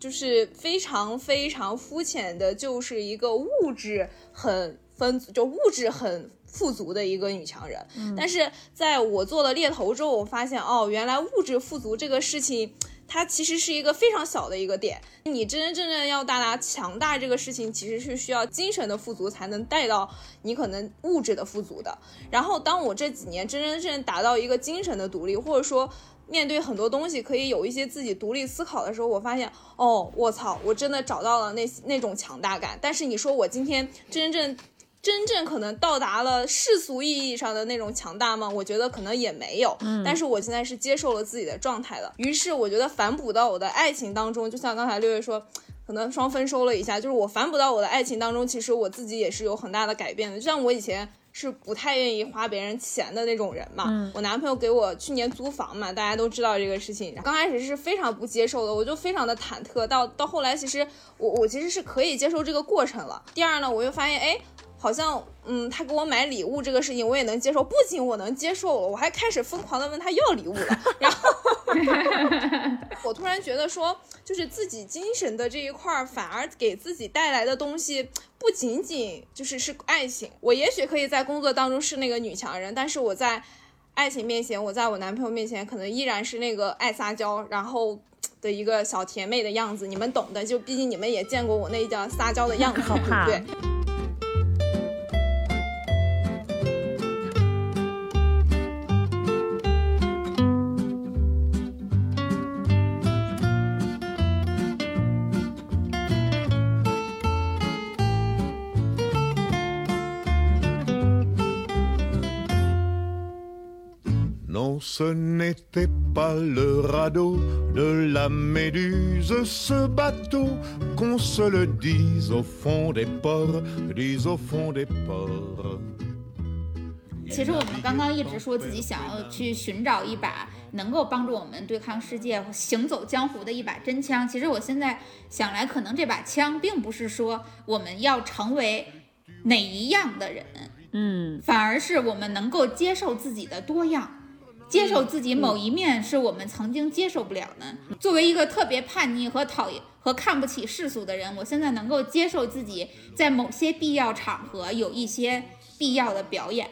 就是非常非常肤浅的，就是一个物质很分，就物质很富足的一个女强人。但是在我做了猎头之后，我发现哦，原来物质富足这个事情，它其实是一个非常小的一个点。你真真正正要到达强大这个事情，其实是需要精神的富足才能带到你可能物质的富足的。然后当我这几年真真正正达到一个精神的独立，或者说。面对很多东西可以有一些自己独立思考的时候，我发现哦，我操，我真的找到了那那种强大感。但是你说我今天真正真正可能到达了世俗意义上的那种强大吗？我觉得可能也没有。嗯。但是我现在是接受了自己的状态的。于是我觉得反哺到我的爱情当中，就像刚才六月说，可能双丰收了一下，就是我反哺到我的爱情当中，其实我自己也是有很大的改变的。就像我以前。是不太愿意花别人钱的那种人嘛？我男朋友给我去年租房嘛，大家都知道这个事情。刚开始是非常不接受的，我就非常的忐忑。到到后来，其实我我其实是可以接受这个过程了。第二呢，我又发现，哎。好像，嗯，他给我买礼物这个事情我也能接受，不仅我能接受了，我还开始疯狂的问他要礼物了。然后，我突然觉得说，就是自己精神的这一块儿，反而给自己带来的东西不仅仅就是是爱情。我也许可以在工作当中是那个女强人，但是我在爱情面前，我在我男朋友面前，可能依然是那个爱撒娇，然后的一个小甜妹的样子。你们懂的，就毕竟你们也见过我那叫撒娇的样子，对不对？ce n'était pas le radeau de la méduse, ce bateau, qu'on se le dise au fond des ports, dise au fond des ports。其实我们刚刚一直说自己想要去寻找一把能够帮助我们对抗世界、行走江湖的一把真枪。其实我现在想来，可能这把枪并不是说我们要成为哪一样的人，嗯，反而是我们能够接受自己的多样。接受自己某一面是我们曾经接受不了的。作为一个特别叛逆和讨厌和看不起世俗的人，我现在能够接受自己在某些必要场合有一些必要的表演。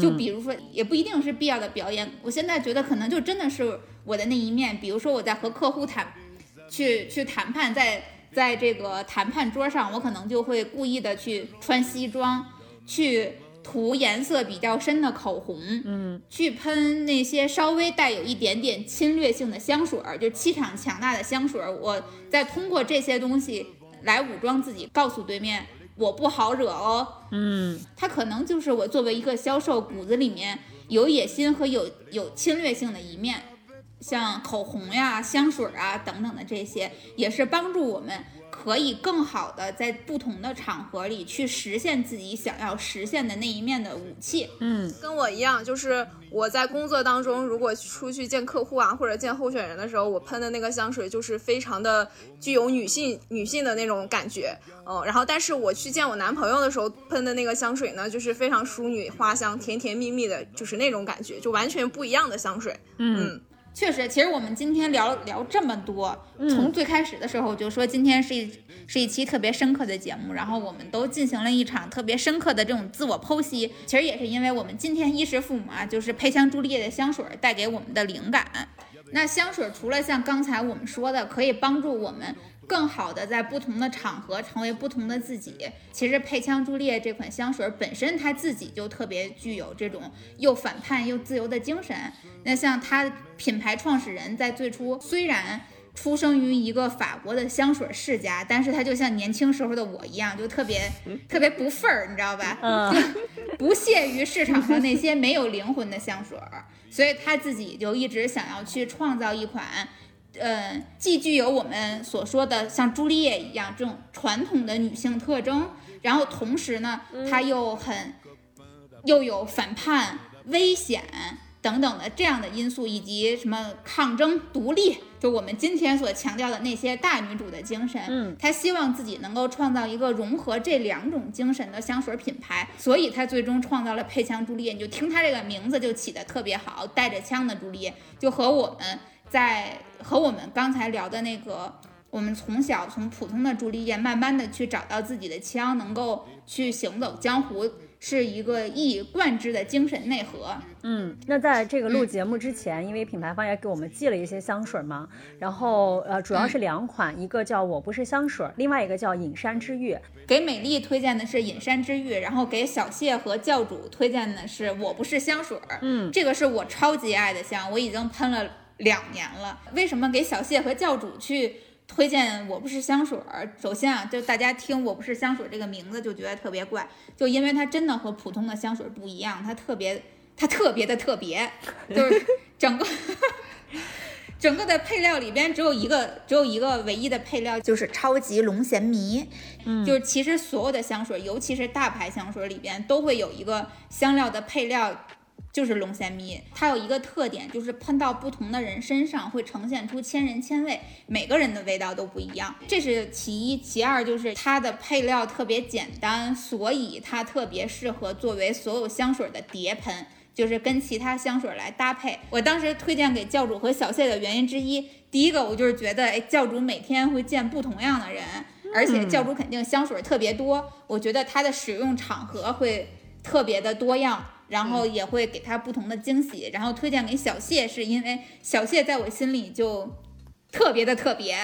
就比如说，也不一定是必要的表演。我现在觉得可能就真的是我的那一面。比如说我在和客户谈，去去谈判，在在这个谈判桌上，我可能就会故意的去穿西装去。涂颜色比较深的口红，嗯，去喷那些稍微带有一点点侵略性的香水儿，就气场强大的香水儿。我再通过这些东西来武装自己，告诉对面我不好惹哦。嗯，他可能就是我作为一个销售骨子里面有野心和有有侵略性的一面，像口红呀、香水啊等等的这些，也是帮助我们。可以更好的在不同的场合里去实现自己想要实现的那一面的武器。嗯，跟我一样，就是我在工作当中，如果出去见客户啊，或者见候选人的时候，我喷的那个香水就是非常的具有女性女性的那种感觉。嗯，然后但是我去见我男朋友的时候喷的那个香水呢，就是非常淑女花香，甜甜蜜蜜的，就是那种感觉，就完全不一样的香水。嗯。确实，其实我们今天聊聊这么多，从最开始的时候就说今天是一是一期特别深刻的节目，然后我们都进行了一场特别深刻的这种自我剖析。其实也是因为我们今天衣食父母啊，就是配香朱丽叶的香水带给我们的灵感。那香水除了像刚才我们说的，可以帮助我们。更好的在不同的场合成为不同的自己。其实配枪朱丽叶这款香水本身它自己就特别具有这种又反叛又自由的精神。那像它品牌创始人在最初虽然出生于一个法国的香水世家，但是他就像年轻时候的我一样，就特别特别不忿儿，你知道吧？嗯，不屑于市场上那些没有灵魂的香水儿，所以他自己就一直想要去创造一款，呃，既具有我们所说的像朱丽叶一样这种传统的女性特征，然后同时呢，她又很又有反叛、危险等等的这样的因素，以及什么抗争、独立，就我们今天所强调的那些大女主的精神。嗯，她希望自己能够创造一个融合这两种精神的香水品牌，所以她最终创造了配枪朱丽叶。你就听她这个名字就起得特别好，带着枪的朱丽叶，就和我们在和我们刚才聊的那个。我们从小从普通的朱丽叶，慢慢的去找到自己的枪，能够去行走江湖，是一个一以贯之的精神内核。嗯，那在这个录节目之前，因为品牌方也给我们寄了一些香水嘛，然后呃，主要是两款，一个叫我不是香水，另外一个叫隐山之玉。给美丽推荐的是隐山之玉，然后给小谢和教主推荐的是我不是香水。嗯，这个是我超级爱的香，我已经喷了两年了。为什么给小谢和教主去？推荐我不是香水儿，首先啊，就大家听我不是香水这个名字就觉得特别怪，就因为它真的和普通的香水不一样，它特别，它特别的特别，就是整个整个的配料里边只有一个，只有一个唯一的配料就是超级龙涎醚，嗯，就是其实所有的香水，尤其是大牌香水里边都会有一个香料的配料。就是龙涎蜜，它有一个特点，就是喷到不同的人身上会呈现出千人千味，每个人的味道都不一样，这是其一。其二就是它的配料特别简单，所以它特别适合作为所有香水的叠喷，就是跟其他香水来搭配。我当时推荐给教主和小谢的原因之一，第一个我就是觉得，哎，教主每天会见不同样的人，而且教主肯定香水特别多，我觉得它的使用场合会特别的多样。然后也会给他不同的惊喜，然后推荐给小谢，是因为小谢在我心里就特别的特别，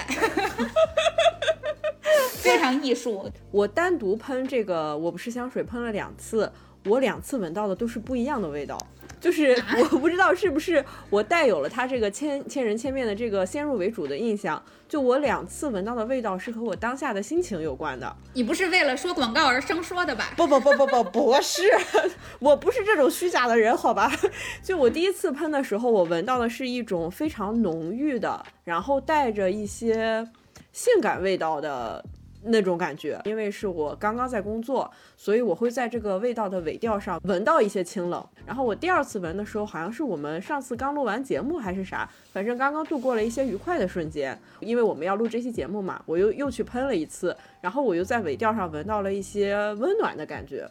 非常艺术。我单独喷这个我不是香水喷了两次，我两次闻到的都是不一样的味道。就是我不知道是不是我带有了它这个千千人千面的这个先入为主的印象，就我两次闻到的味道是和我当下的心情有关的。你不是为了说广告而生说的吧？不不不不不不是，我不是这种虚假的人，好吧？就我第一次喷的时候，我闻到的是一种非常浓郁的，然后带着一些性感味道的。那种感觉，因为是我刚刚在工作，所以我会在这个味道的尾调上闻到一些清冷。然后我第二次闻的时候，好像是我们上次刚录完节目还是啥，反正刚刚度过了一些愉快的瞬间。因为我们要录这期节目嘛，我又又去喷了一次，然后我又在尾调上闻到了一些温暖的感觉。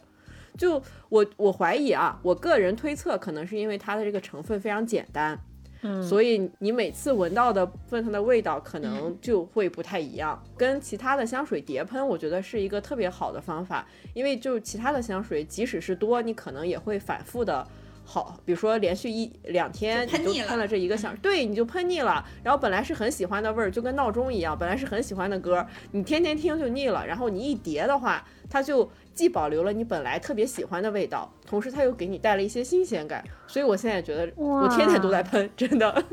就我我怀疑啊，我个人推测，可能是因为它的这个成分非常简单。嗯，所以你每次闻到的部分它的味道可能就会不太一样，跟其他的香水叠喷，我觉得是一个特别好的方法，因为就其他的香水，即使是多，你可能也会反复的。好，比如说连续一两天你就喷了这一个香，对，你就喷腻了。然后本来是很喜欢的味儿，就跟闹钟一样，本来是很喜欢的歌，你天天听就腻了。然后你一叠的话，它就既保留了你本来特别喜欢的味道，同时它又给你带了一些新鲜感。所以我现在觉得我天天都在喷，真的。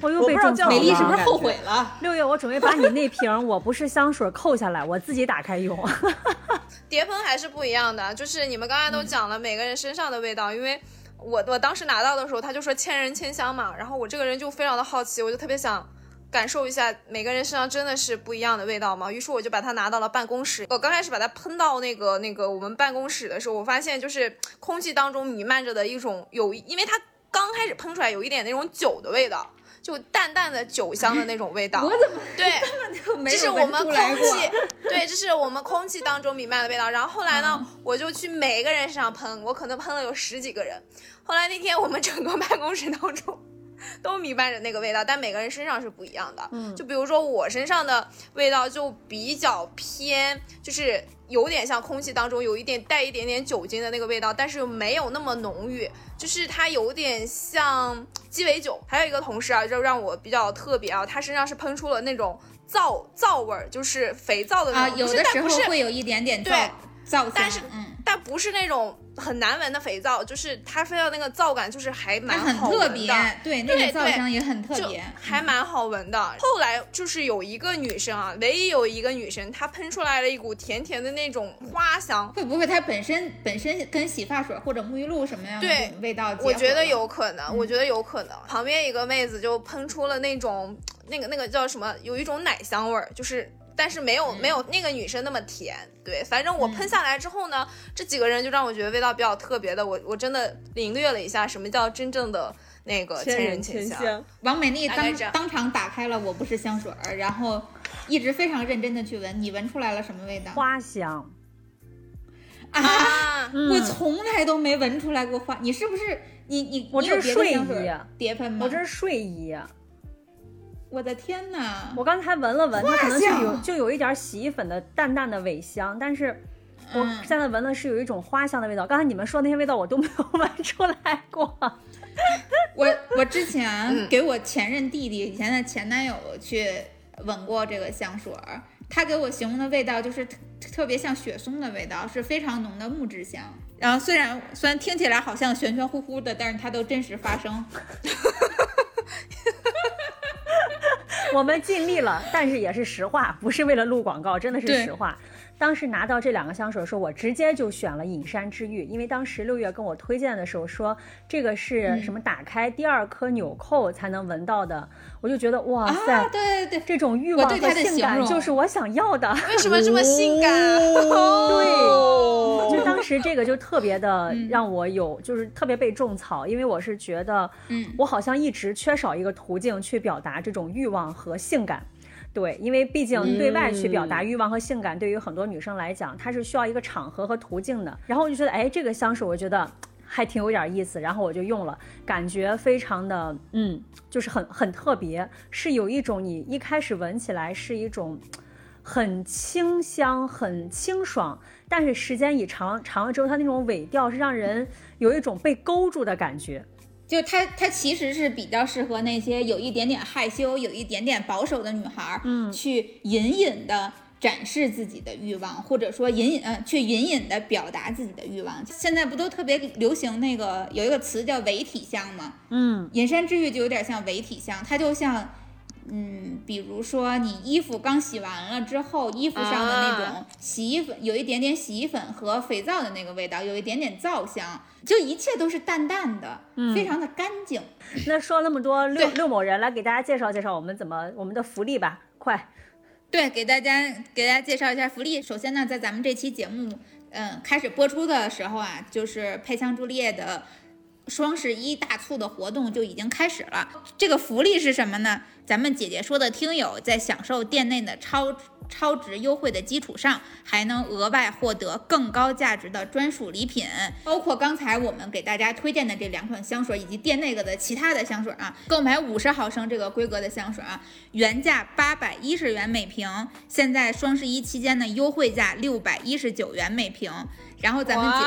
我又被种草了。美丽是不是后悔了？六月，我准备把你那瓶我不是香水扣下来，我自己打开用。叠喷还是不一样的，就是你们刚才都讲了每个人身上的味道，因为我我当时拿到的时候，他就说千人千香嘛，然后我这个人就非常的好奇，我就特别想感受一下每个人身上真的是不一样的味道吗，于是我就把它拿到了办公室。我刚开始把它喷到那个那个我们办公室的时候，我发现就是空气当中弥漫着的一种有，因为它刚开始喷出来有一点那种酒的味道。就淡淡的酒香的那种味道，我怎么对，这是我们空气，对，这是我们空气当中弥漫的味道。然后后来呢，我就去每个人身上喷，我可能喷了有十几个人。后来那天我们整个办公室当中都弥漫着那个味道，但每个人身上是不一样的。嗯，就比如说我身上的味道就比较偏，就是有点像空气当中有一点带一点点酒精的那个味道，但是又没有那么浓郁。就是它有点像鸡尾酒，还有一个同事啊，就让我比较特别啊，他身上是喷出了那种皂皂味儿，就是肥皂的那种，啊，有的时候是会有一点点皂对皂但是嗯，但不是那种很难闻的肥皂，就是它非要那个皂感就是还它蛮很特别好闻的。，对，那对个皂对香也很特就别，还蛮好闻的。后来就是有一个女生啊，唯一有一个女生，她喷出来了一股甜甜的那种花香，会不会它本身本身跟洗发水或者沐浴露什么样的对味道我觉得有可能，我觉得有可能。旁边一个妹子就喷出了那种那个那个叫什么，有一种奶香味儿，就是。但是没有、没有那个女生那么甜，对，反正我喷下来之后呢，这几个人就让我觉得味道比较特别的，我我真的领略了一下什么叫真正的那个千人千香。王美丽当当场打开了我不是香水儿，然后一直非常认真的去闻，你闻出来了什么味道？花香，啊！啊，嗯我从来都没闻出来过花，你是不是你你我这是睡衣叠喷吗？我这是睡衣，我的天哪！我刚才闻了闻，它可能就有就有一点洗衣粉的淡淡的尾香，但是我嗯现在闻的是有一种花香的味道。刚才你们说那些味道我都没有闻出来过。我我之前嗯给我前任弟弟以前的前男友去闻过这个香水儿，他给我形容的味道就是特特别像雪松的味道，是非常浓的木质香。然后虽然虽然听起来好像玄玄乎乎的，但是它都真实发生。我们尽力了，但是也是实话，不是为了录广告，真的是实话。当时拿到这两个香水的时候，我直接就选了隐山之玉，因为当时六月跟我推荐的时候说这个是嗯什么打开第二颗纽扣才能闻到的，我就觉得哇塞，啊，对对对，这种欲望和性感就是我想要的。为什么这么性感啊？对，就当时这个就特别的嗯让我有，就是特别被种草，因为我是觉得，嗯我好像一直缺少一个途径去表达这种欲望和性感。对，因为毕竟对外去表达欲望和性感，对于很多女生来讲，它是需要一个场合和途径的。然后我就觉得，哎，这个香水我觉得还挺有点意思，然后我就用了，感觉非常的，嗯，就是很很特别，是有一种你一开始闻起来是一种很清香、很清爽，但是时间一长长了之后，它那种尾调是让人有一种被勾住的感觉。就她她其实是比较适合那些有一点点害羞、有一点点保守的女孩儿，嗯去隐隐的展示自己的欲望，或者说隐隐呃去隐隐的表达自己的欲望。现在不都特别流行那个有一个词叫伪体香吗？嗯，隐山之玉就有点像伪体香，它就像。嗯，比如说你衣服刚洗完了之后，衣服上的那种啊洗衣粉，有一点点洗衣粉和肥皂的那个味道，有一点点皂香，就一切都是淡淡的，非常的干净。那说了那么多，六对六某人来给大家介绍介绍我们怎么我们的福利吧，快！对，给大家给大家介绍一下福利。首先呢，在咱们这期节目，嗯，开始播出的时候啊，就是配香朱丽叶的双十一大促的活动就已经开始了。这个福利是什么呢？咱们姐姐说的听友在享受店内的超超值优惠的基础上，还能额外获得更高价值的专属礼品，包括刚才我们给大家推荐的这两款香水，以及店内的其他的香水啊。购买五十毫升这个规格的香水啊，原价八百一十元每瓶，现在双十一期间的优惠价六百一十九元每瓶。然后咱们姐姐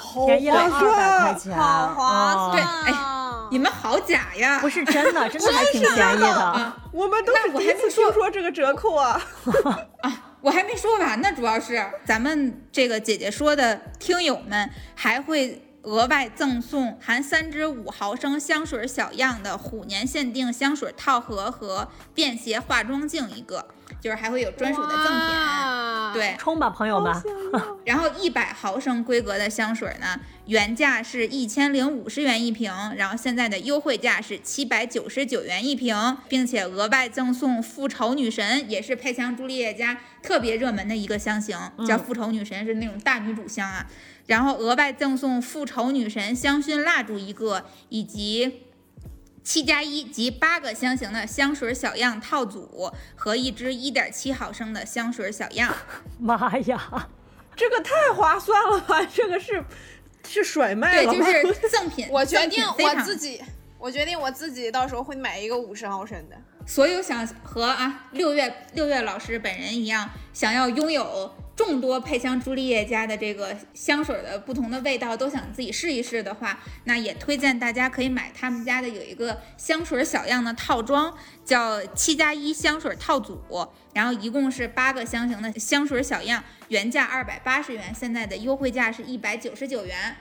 是，便宜了划二百块算，钱，好划哦对算，哎你们好假呀！不是真的，真的还挺便宜的。啊，我们都是第一次听说这个折扣啊 啊！我还没说完呢，主要是咱们这个姐姐说的听友们还会额外赠送含三支五毫升香水小样的虎年限定香水套盒和便携化妆镜一个，就是还会有专属的赠品。哇，对，冲吧，朋友们！然后一百毫升规格的香水呢，原价是一千零五十元一瓶，然后现在的优惠价是七百九十九元一瓶，并且额外赠送复仇女神，也是配香朱丽叶家特别热门的一个香型，叫复仇女神，是那种大女主香啊。然后额外赠送复仇女神香薰蜡烛一个，以及。七加一及八个香型的香水小样套组和一支一点七毫升的香水小样，妈呀，这个太划算了吧？这个是是甩卖对，了吗？就 是赠品。我决定我自己，我决定我自己到时候会买一个五十毫升的。所有想和啊六月六月老师本人一样，想要拥有众多配香朱丽叶家的这个香水的不同的味道都想自己试一试的话，那也推荐大家可以买他们家的有一个香水小样的套装，叫七加一香水套组，然后一共是八个香型的香水小样，原价二百八十元，现在的优惠价是一百九十九元。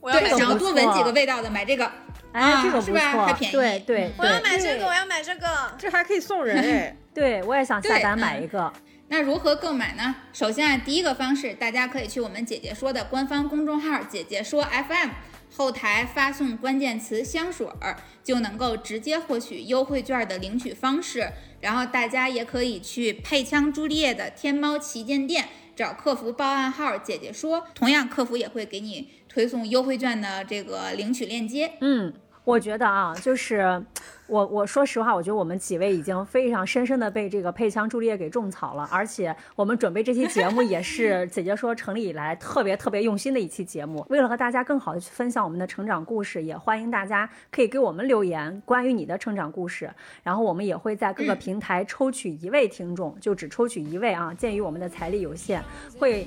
我要买这个，想要多闻几个味道的买这个，哎，啊这个不是吧？错，还便宜。对对我要，买这个，我要买这个。这还可以送人哎，对我也想下对单买嗯一个。那如何购买呢？首先啊，第一个方式，大家可以去我们姐姐说的官方公众号“姐姐说 FM”，后台发送关键词“香水儿”，就能够直接获取优惠券的领取方式。然后大家也可以去配枪朱丽叶的天猫旗舰店找客服报暗号“姐姐说”，同样客服也会给你推送优惠券的这个领取链接。嗯，我觉得啊，就是我我说实话，我觉得我们几位已经非常深深的被这个配枪朱丽叶给种草了，而且我们准备这期节目也是 姐姐说成立以来特别特别用心的一期节目。为了和大家更好的去分享我们的成长故事，也欢迎大家可以给我们留言关于你的成长故事，然后我们也会在各个嗯平台抽取一位听众，就只抽取一位啊。鉴于我们的财力有限，会。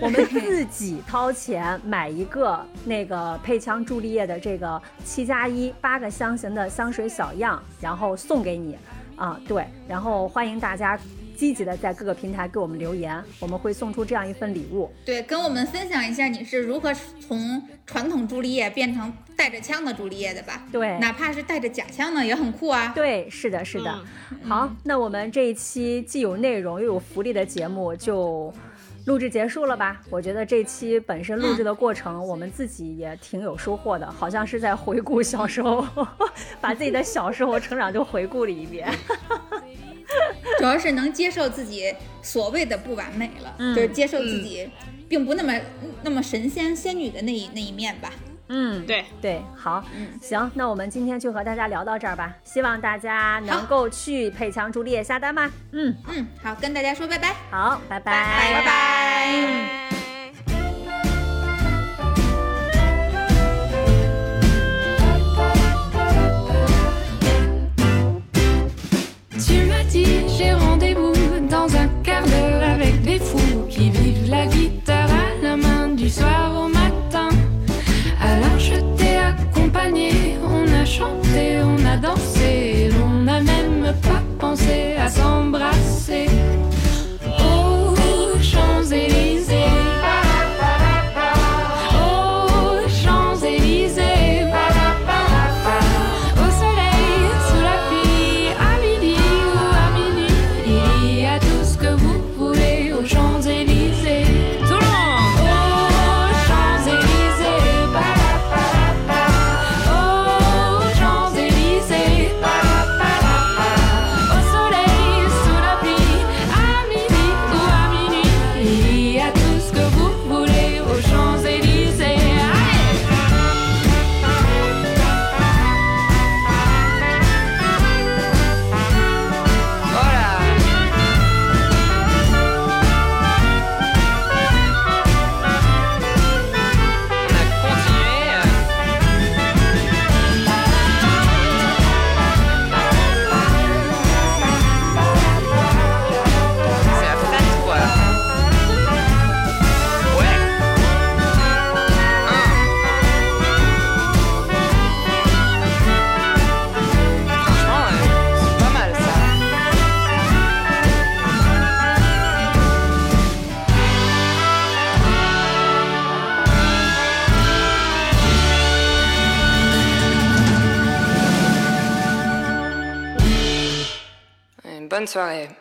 我们自己掏钱买一个那个配枪朱丽叶的这个七加一八个香型的香水小样，然后送给你啊，对，然后欢迎大家积极的在各个平台给我们留言，我们会送出这样一份礼物。对，跟我们分享一下你是如何从传统朱丽叶变成带着枪的朱丽叶的吧？对，哪怕是带着假枪呢，也很酷啊。对，是的，是的。嗯好，那我们这一期既有内容又有福利的节目就。录制结束了吧？我觉得这期本身录制的过程，我们自己也挺有收获的，好像是在回顾小时候，把自己的小时候成长就回顾了一遍。主要是能接受自己所谓的不完美了，嗯就是接受自己并不那么、那么神仙仙女的那一那一面吧。嗯，对，对，好，嗯。行，那我们今天就和大家聊到这儿吧，希望大家能够去配枪朱丽叶下单吧。嗯，嗯，好，跟大家说拜拜。好，拜拜，拜拜。嗯 Tu m'as dit j'ai rendez-vous dans un quart d'heure soirée.